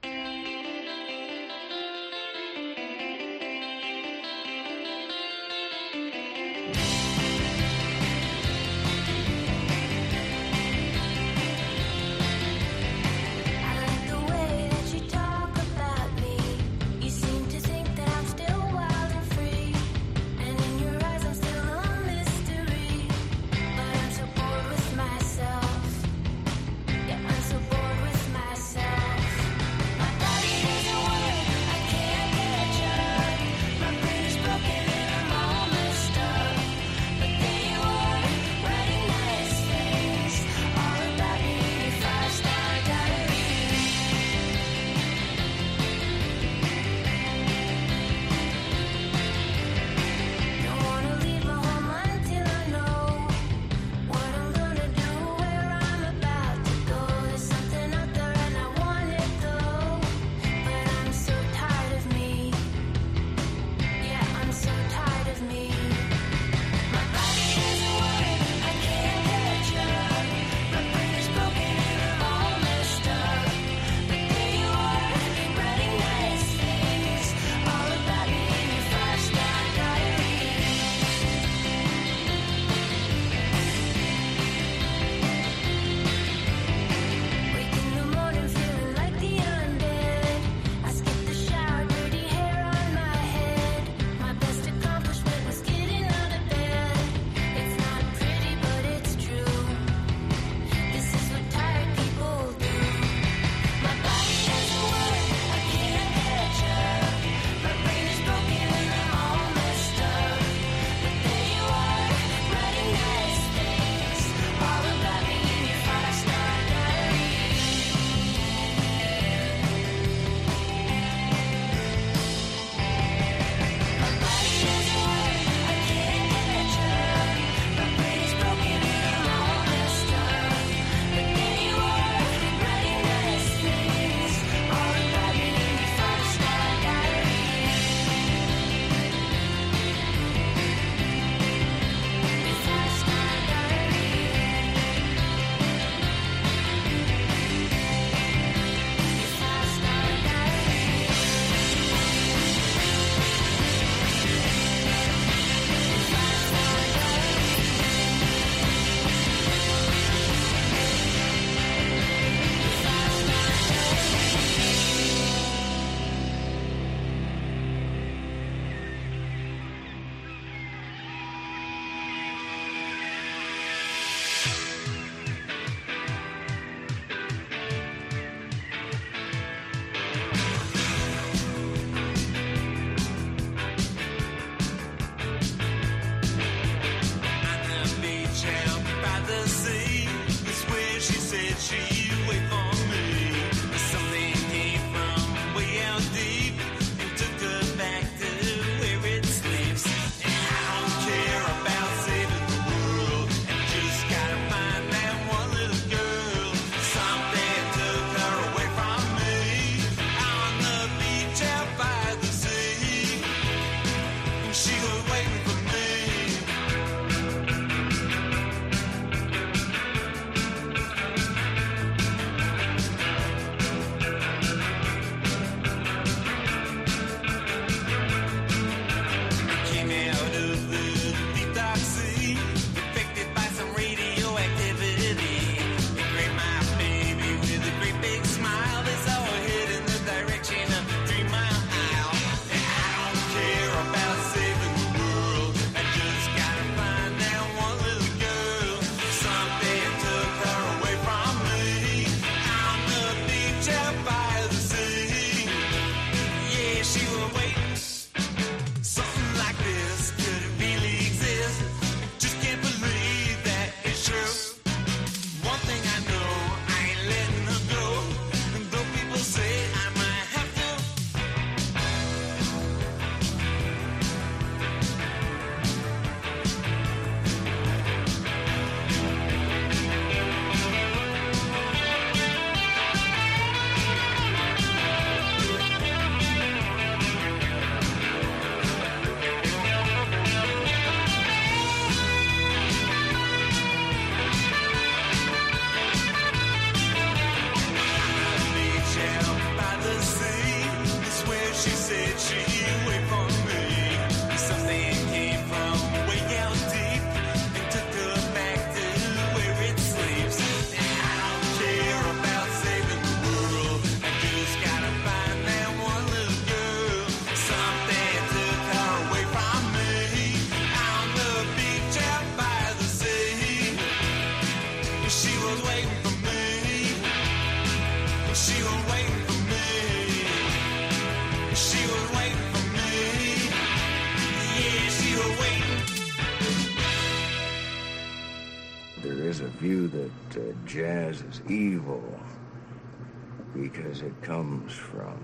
it
comes from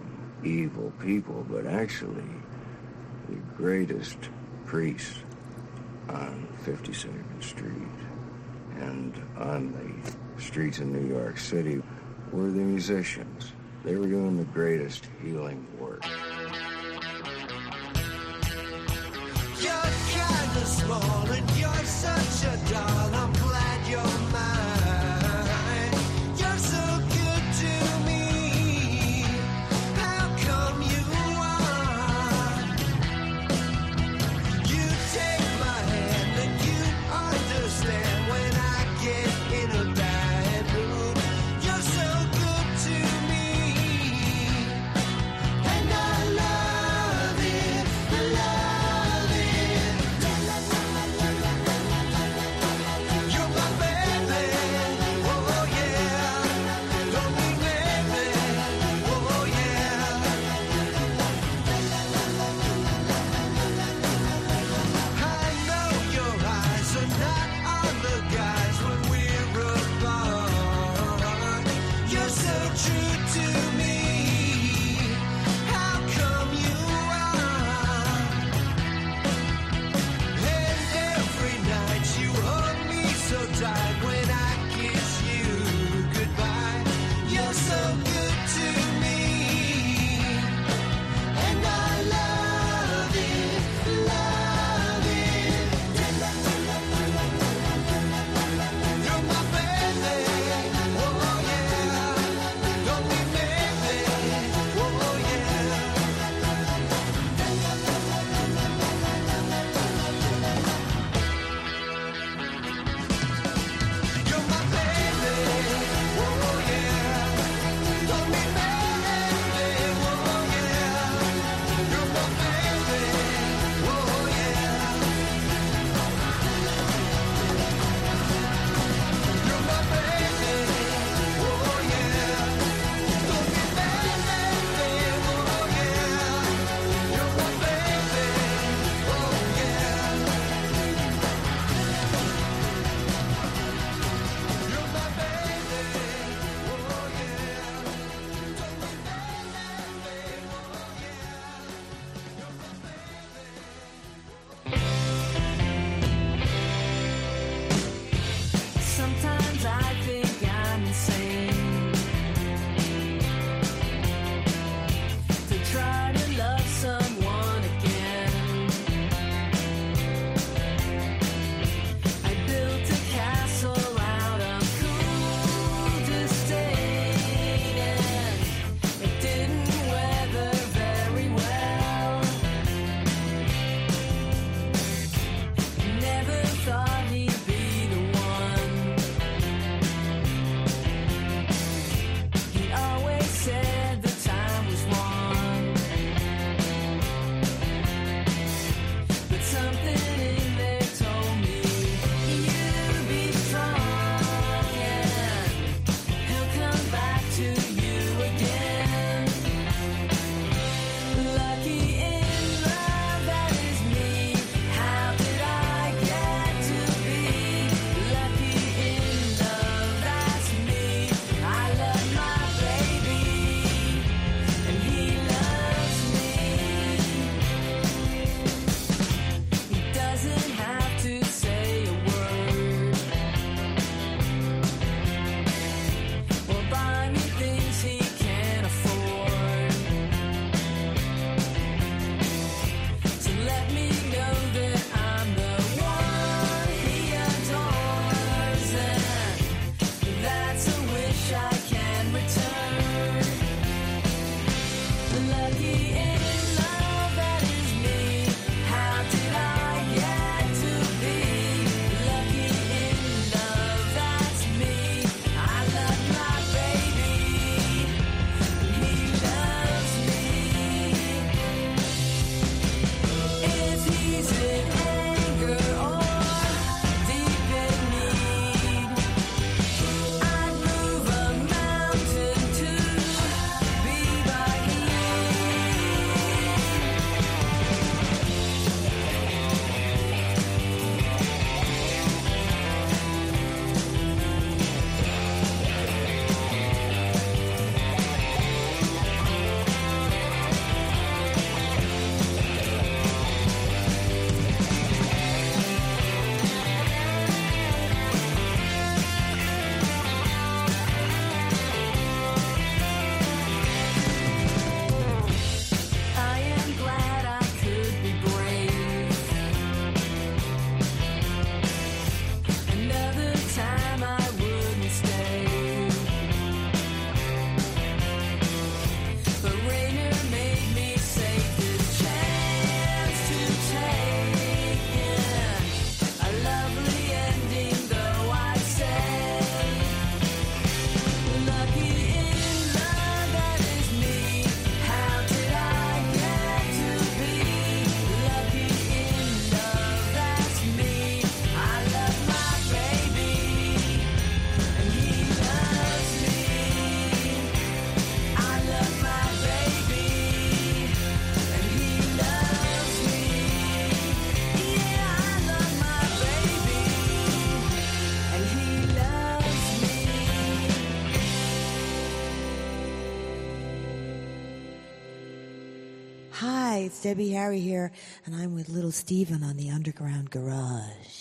evil people, but actually the greatest priest on 52nd Street and on the streets in New York City were the musicians. They were doing the greatest healing work.
Debbie Harry here, and I'm with little Steven on the Underground Garage.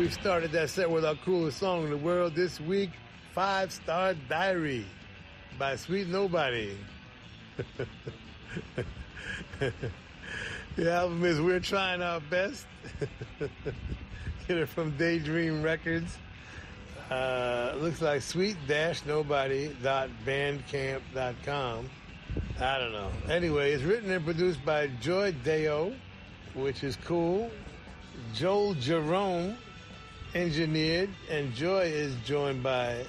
We started that set with our coolest song in the world this week, Five Star Diary by Sweet Nobody. the album is We're Trying Our Best. Get it from Daydream Records. Uh, looks like sweet-nobody.bandcamp.com. I don't know. Anyway, it's written and produced by Joy Deo, which is cool. Joel Jerome engineered, and Joy is joined by,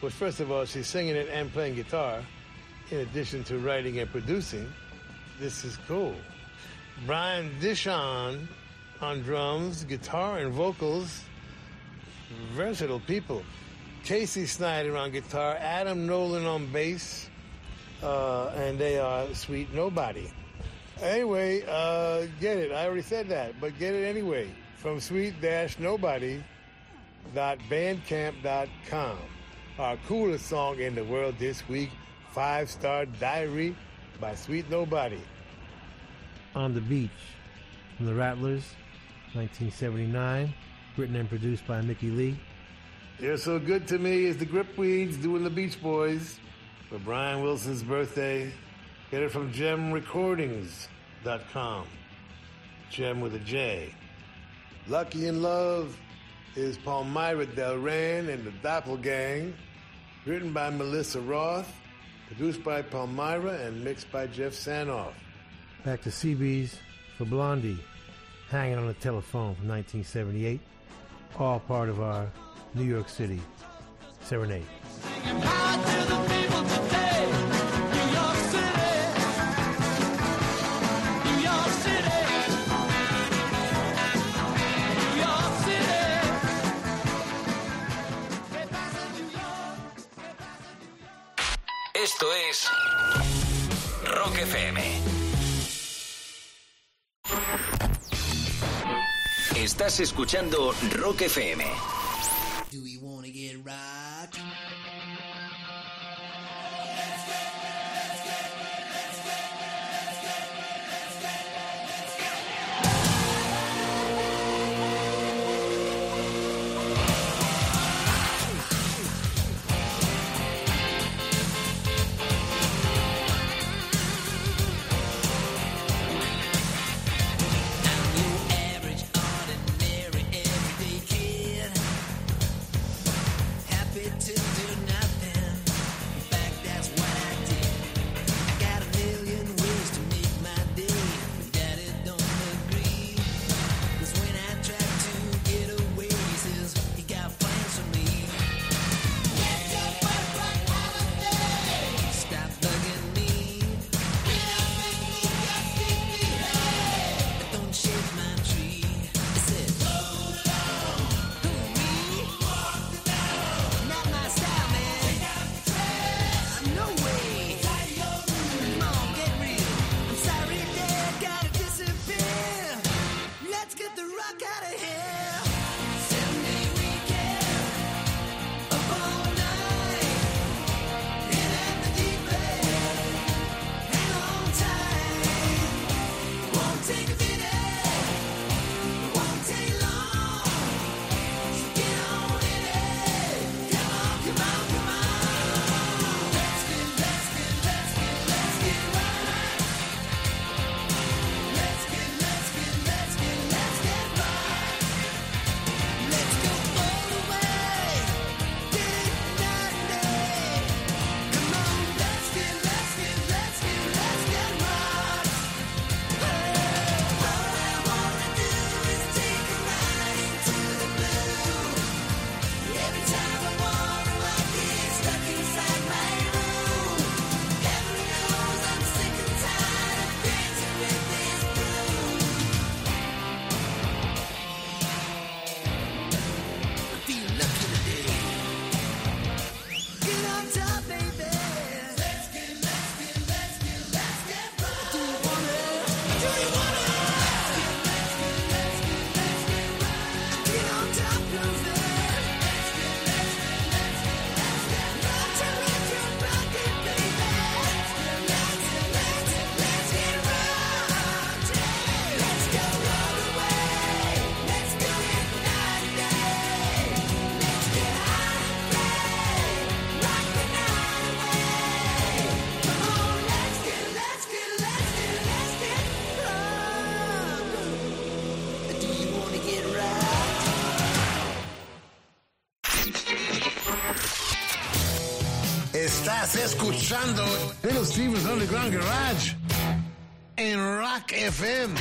well, first of all, she's singing it and playing guitar, in addition to writing and producing. This is cool. Brian Dishon on drums, guitar, and vocals. Versatile people. Casey Snyder on guitar, Adam Nolan on bass, uh, and they are Sweet Nobody. Anyway, uh, get it. I already said that, but get it anyway from sweet-nobody.bandcamp.com. Our coolest song in the world this week, Five Star Diary by Sweet Nobody.
On the Beach from the Rattlers, 1979, written and produced by Mickey Leigh.
You're So Good to Me is the Gripweeds doing the Beach Boys for Brian Wilson's birthday. Get it from jemrecordings.com. Jem with a J. Lucky in Love is Palmyra Delran and the Doppelgang. Written by Melissa Roth, produced by Palmyra, and mixed by Jeff Sanoff.
Back to CB's for Blondie, hanging on the telephone from 1978. All part of our New York City serenade.
Esto es Rock FM. Estás escuchando Rock FM.
Escuchando Little Steven's Underground Garage en Rock FM.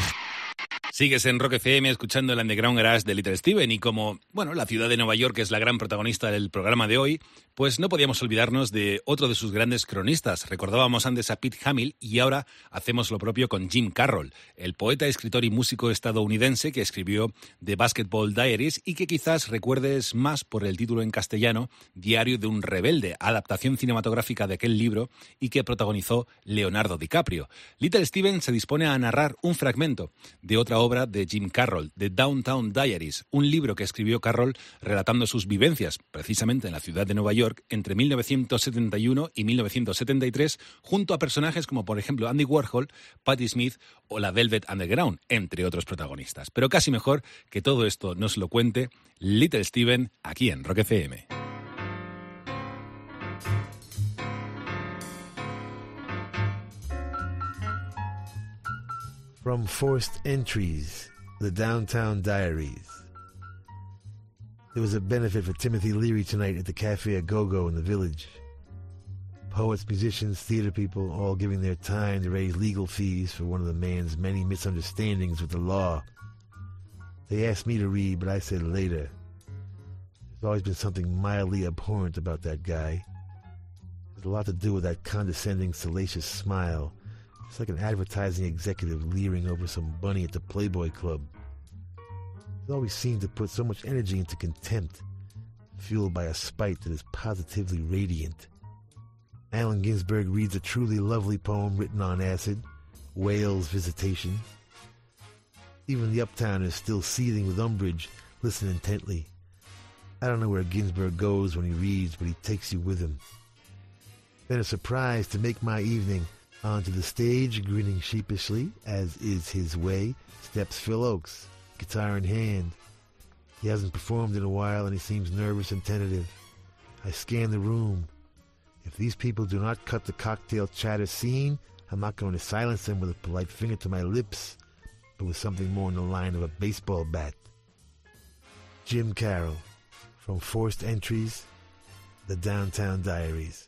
Sigues en Rock FM escuchando el Underground Garage de Little Steven y como, bueno, la ciudad de Nueva York es la gran protagonista del programa de hoy, pues no podíamos olvidarnos de otro de sus grandes cronistas. Recordábamos antes a Pete Hamill y ahora hacemos lo propio con Jim Carroll, el poeta, escritor y músico estadounidense que escribió The Basketball Diaries y que quizás recuerdes más por el título en castellano Diario de un rebelde, adaptación cinematográfica de aquel libro y que protagonizó Leonardo DiCaprio. Little Steven se dispone a narrar un fragmento de otra obra de Jim Carroll, The Downtown Diaries, un libro que escribió Carroll relatando sus vivencias, precisamente en la ciudad de Nueva York, entre 1971 y 1973, junto a personajes como, por ejemplo, Andy Warhol, Patti Smith o la Velvet Underground, entre otros protagonistas. Pero casi mejor que todo esto nos lo cuente Little Steven aquí en Rock FM.
From Forced Entries, The Downtown Diaries. There was a benefit for Timothy Leary tonight at the Cafe A Go Go in the village. Poets, musicians, theater people, all giving their time to raise legal fees for one of the man's many misunderstandings with the law. They asked me to read, but I said later. There's always been something mildly abhorrent about that guy. There's a lot to do with that condescending, salacious smile. It's like an advertising executive leering over some bunny at the Playboy Club. He always seemed to put so much energy into contempt, fueled by a spite that is positively radiant. Allen Ginsberg reads a truly lovely poem written on acid, Wales Visitation. Even the uptowners, still seething with umbrage, listen intently. I don't know where Ginsberg goes when he reads, but he takes you with him. Then a surprise to make my evening. Onto the stage, grinning sheepishly, as is his way, steps Phil Ochs, guitar in hand. He hasn't performed in a while and he seems nervous and tentative. I scan the room. If these people do not cut the cocktail chatter scene, I'm not going to silence them with a polite finger to my lips, but with something more in the line of a baseball bat. Jim Carroll, from Forced Entries, The Downtown Diaries.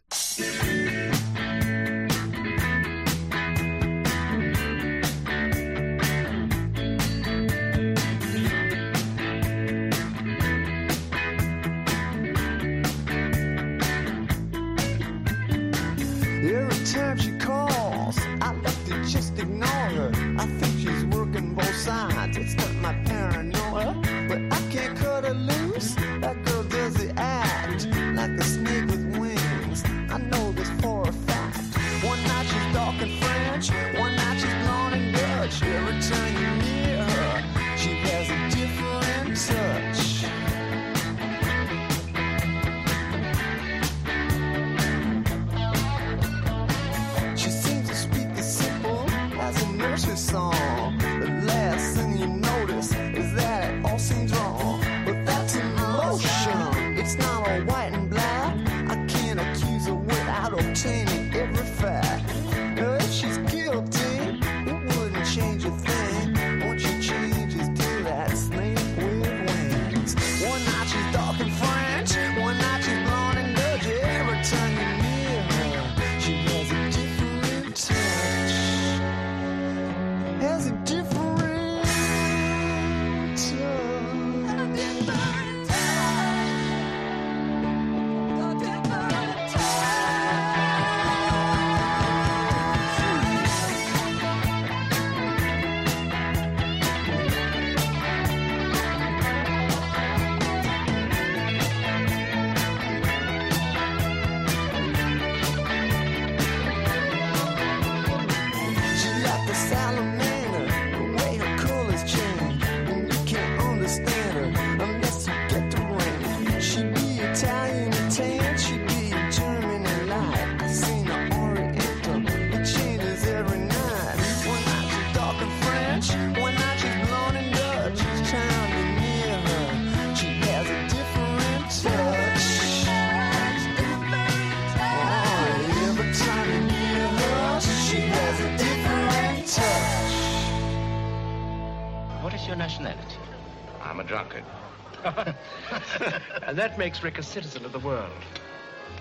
Makes Rick a citizen of the world.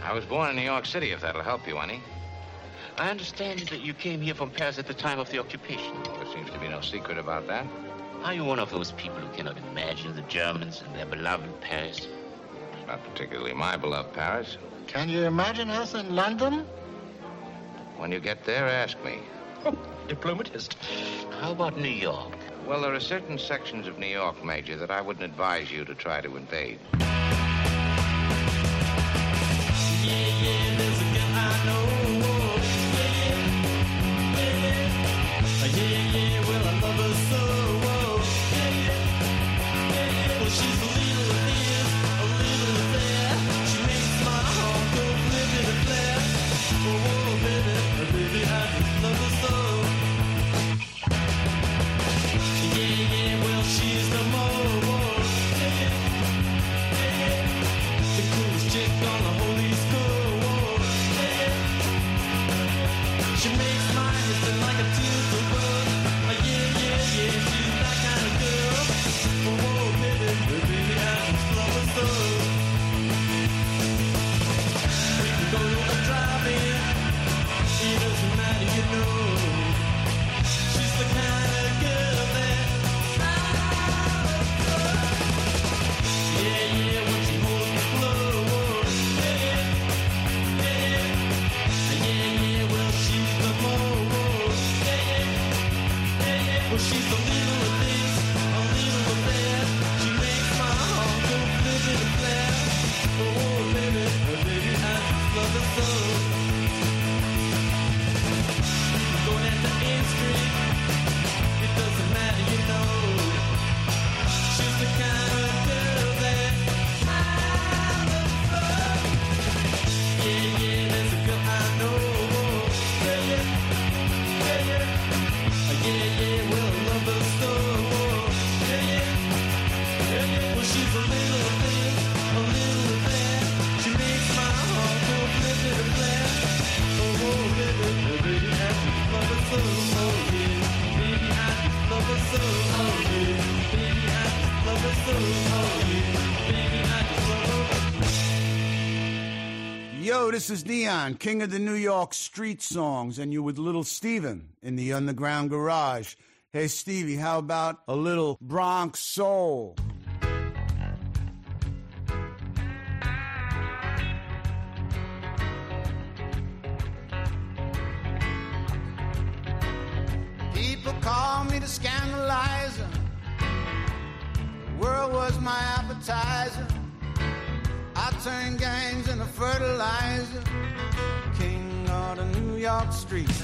I was born in New York City, if that'll help you any.
I understand that you came here from Paris at the time of the occupation.
There seems to be no secret about that.
Are you one of those people who cannot imagine the Germans and their beloved Paris?
It's not particularly my beloved Paris.
Can you imagine us in London?
When you get there, ask me.
Oh, diplomatist. How about New York?
Well, there are certain sections of New York, Major, that I wouldn't advise you to try to invade.
She This
is Neon, king of the New York street songs, and you're with Little Steven in the Underground Garage. Hey, Stevie, how about a little Bronx soul?
Streets.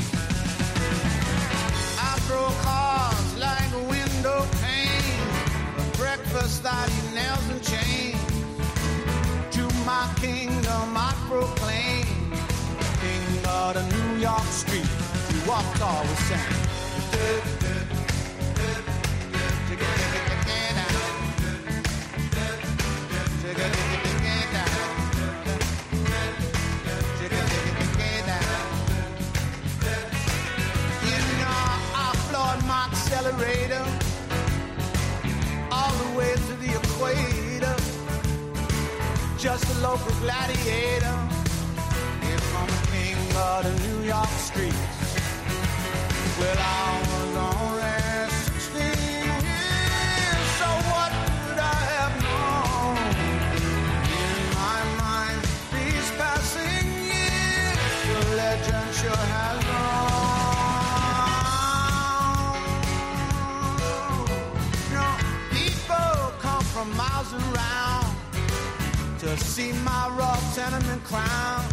To see my rough tenement crown.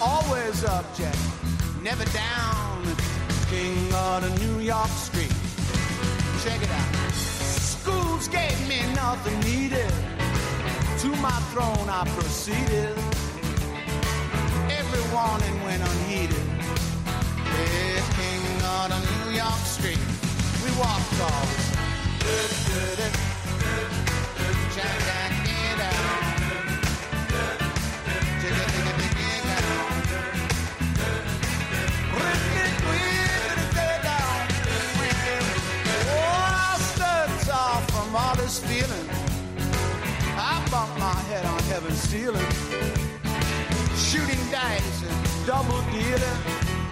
Always object, never down. King of the New York street. Check it out. Schools gave me nothing needed. To my throne I proceeded. Every warning went unheeded. Yeah, King of the New York street. We walked always. Check it head on heaven's ceiling. Shooting dice and double dealer.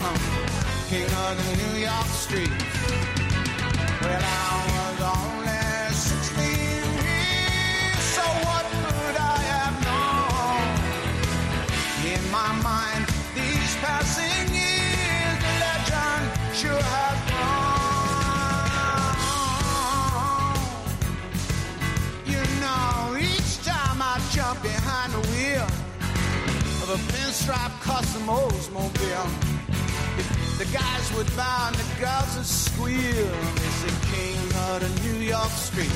Uh, king of the New York streets. Well, I was only 16 years, so what could I have known? In my mind, these passing years, the legend sure has Behind the wheel of a pinstripe custom Oldsmobile, the guys would bow and the girls would squeal. They said, King of the New York street.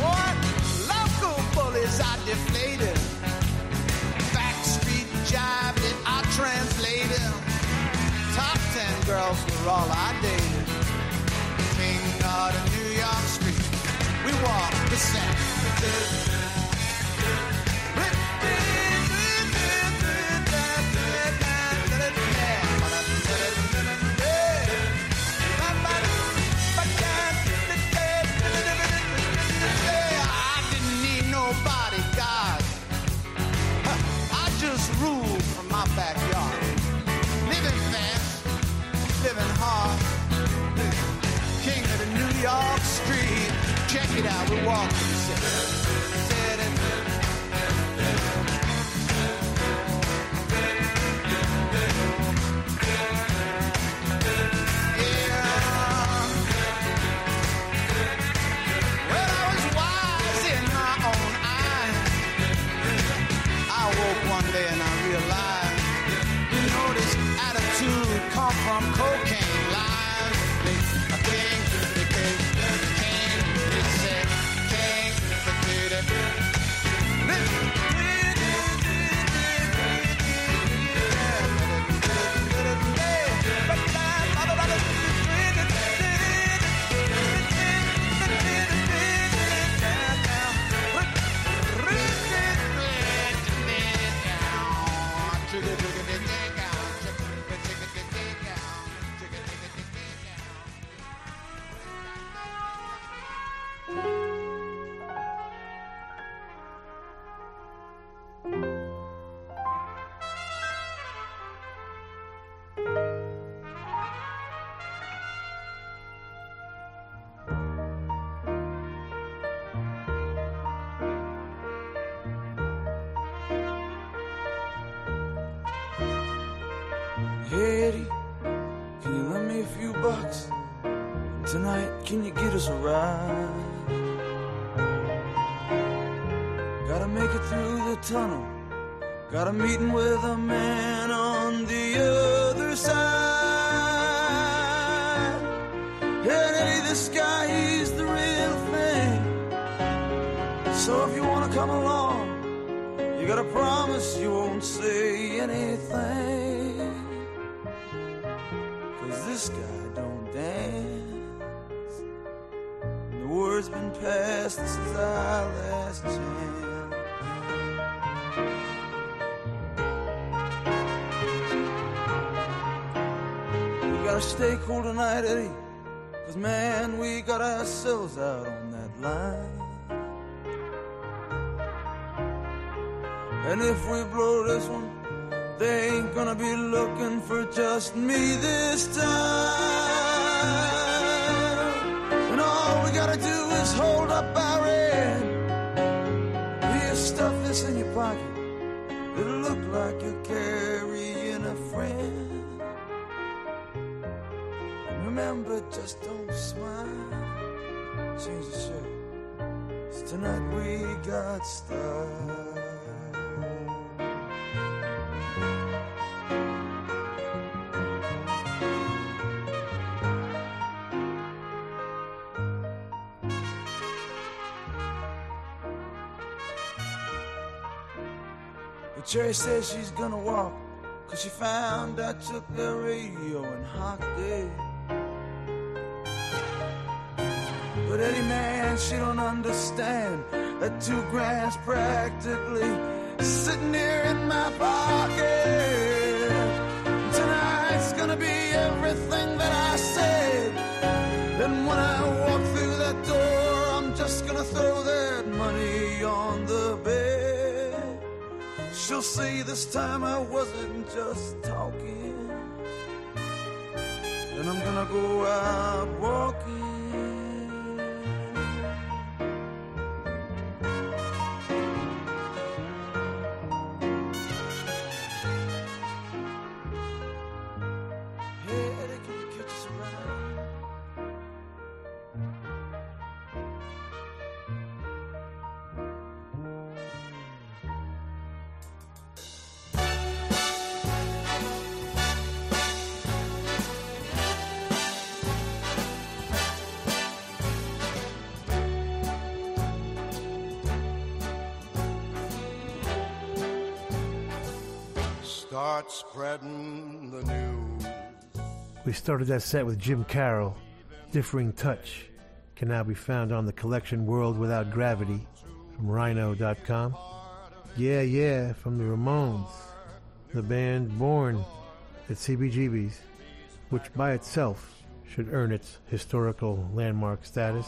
What local bullies I deflated. Backstreet jive that I translated. Top ten girls were all I dated. King of the New York street. We walk the sand. It out, we walk
Eddie, can you lend me a few bucks? Tonight, can you get us a ride? Gotta make it through the tunnel. Got a meeting with a man on the other side. And this guy, he's the real thing. So if you wanna come along, you gotta promise you won't say anything. Guy don't dance. And the word's been passed, this is our last chance. We gotta stay cool tonight, Eddie. Cause man, we got ourselves out on that line. And if we blow this one, they ain't gonna be looking for just me this time. And all we gotta do is hold up our end. Here, stuff this in your pocket. It'll look like you're carrying a friend. Remember, just don't smile. Change the shirt. 'Cause tonight we got style. Cherry says she's gonna walk, cause she found I took the radio and hocked it. But Eddie, man, she don't understand that two grand's practically sitting here in my pocket. Tonight's gonna be everything that I said. And when I walk through that door, I'm just gonna throw that
She'll say this time I wasn't just talking. And I'm gonna go out walking.
Start spreading the news.
We started that set with Jim Carroll. Differing Touch can now be found on the collection World Without Gravity from Rhino.com. Yeah, yeah, from the Ramones, the band born at CBGB's, which by itself should earn its historical landmark status.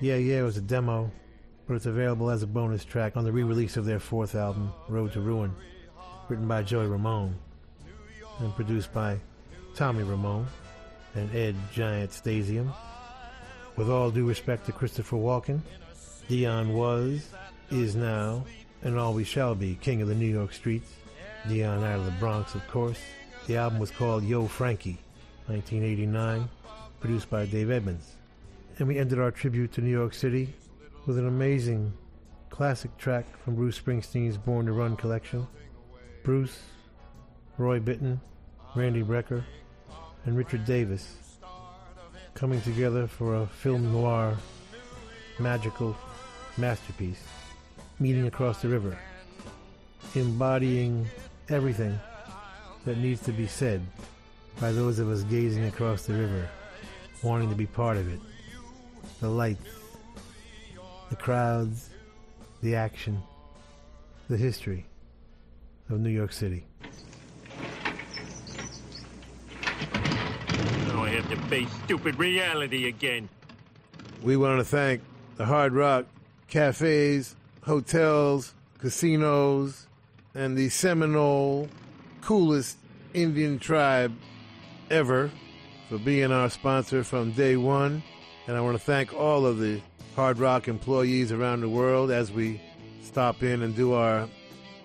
Yeah, yeah it was a demo, but it's available as a bonus track on the re release of their fourth album, Road to Ruin, written by Joey Ramone and produced by Tommy Ramone and Ed Giant Stasium. With all due respect to Christopher Walken, Dion was, is now, and always shall be king of the New York streets. Dion out of the Bronx, of course. The album was called Yo Frankie, 1989, produced by Dave Edmunds. And we ended our tribute to New York City with an amazing classic track from Bruce Springsteen's Born to Run collection. Bruce, Roy Bittan, Randy Brecker, and Richard Davis coming together for a film noir magical masterpiece, Meeting Across the River, embodying everything that needs to be said by those of us gazing across the river, wanting to be part of it. The lights, the crowds, the action, the history of New York City.
Now I have to face stupid reality again.
We want to thank the Hard Rock cafes, hotels, casinos, and the Seminole coolest Indian tribe ever for being our sponsor from day one. And I want to thank all of the Hard Rock employees around the world as we stop in and do our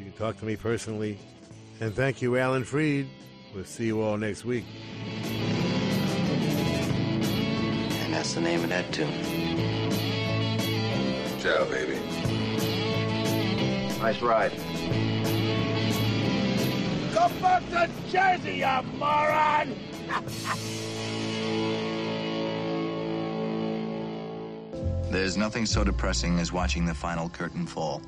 You can talk to me personally. And thank you, Alan Freed. We'll see you all next week.
And that's the name of that tune.
Ciao, baby.
Nice ride.
Go back to Jersey, you moron!
There's nothing so depressing as watching the final curtain fall.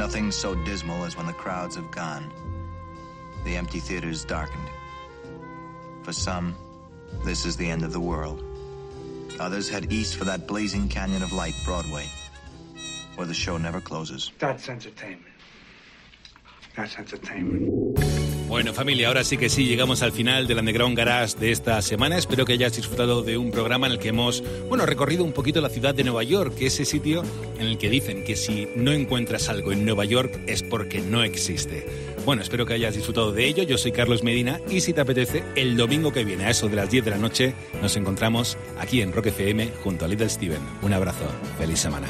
Nothing so dismal as when the crowds have gone, the empty theaters darkened. For some, this is the end of the world. Others head east for that blazing canyon of light, Broadway, where the show never closes.
That's entertainment. That's entertainment.
Bueno, familia, ahora sí que sí, llegamos al final del Underground Garage de esta semana. Espero que hayas disfrutado de un programa en el que hemos, bueno, recorrido un poquito la ciudad de Nueva York, ese sitio en el que dicen que si no encuentras algo en Nueva York es porque no existe. Bueno, espero que hayas disfrutado de ello. Yo soy Carlos Medina y si te apetece, el domingo que viene, a eso de las 10 de la noche, nos encontramos aquí en Rock FM junto a Little Steven. Un abrazo, feliz semana.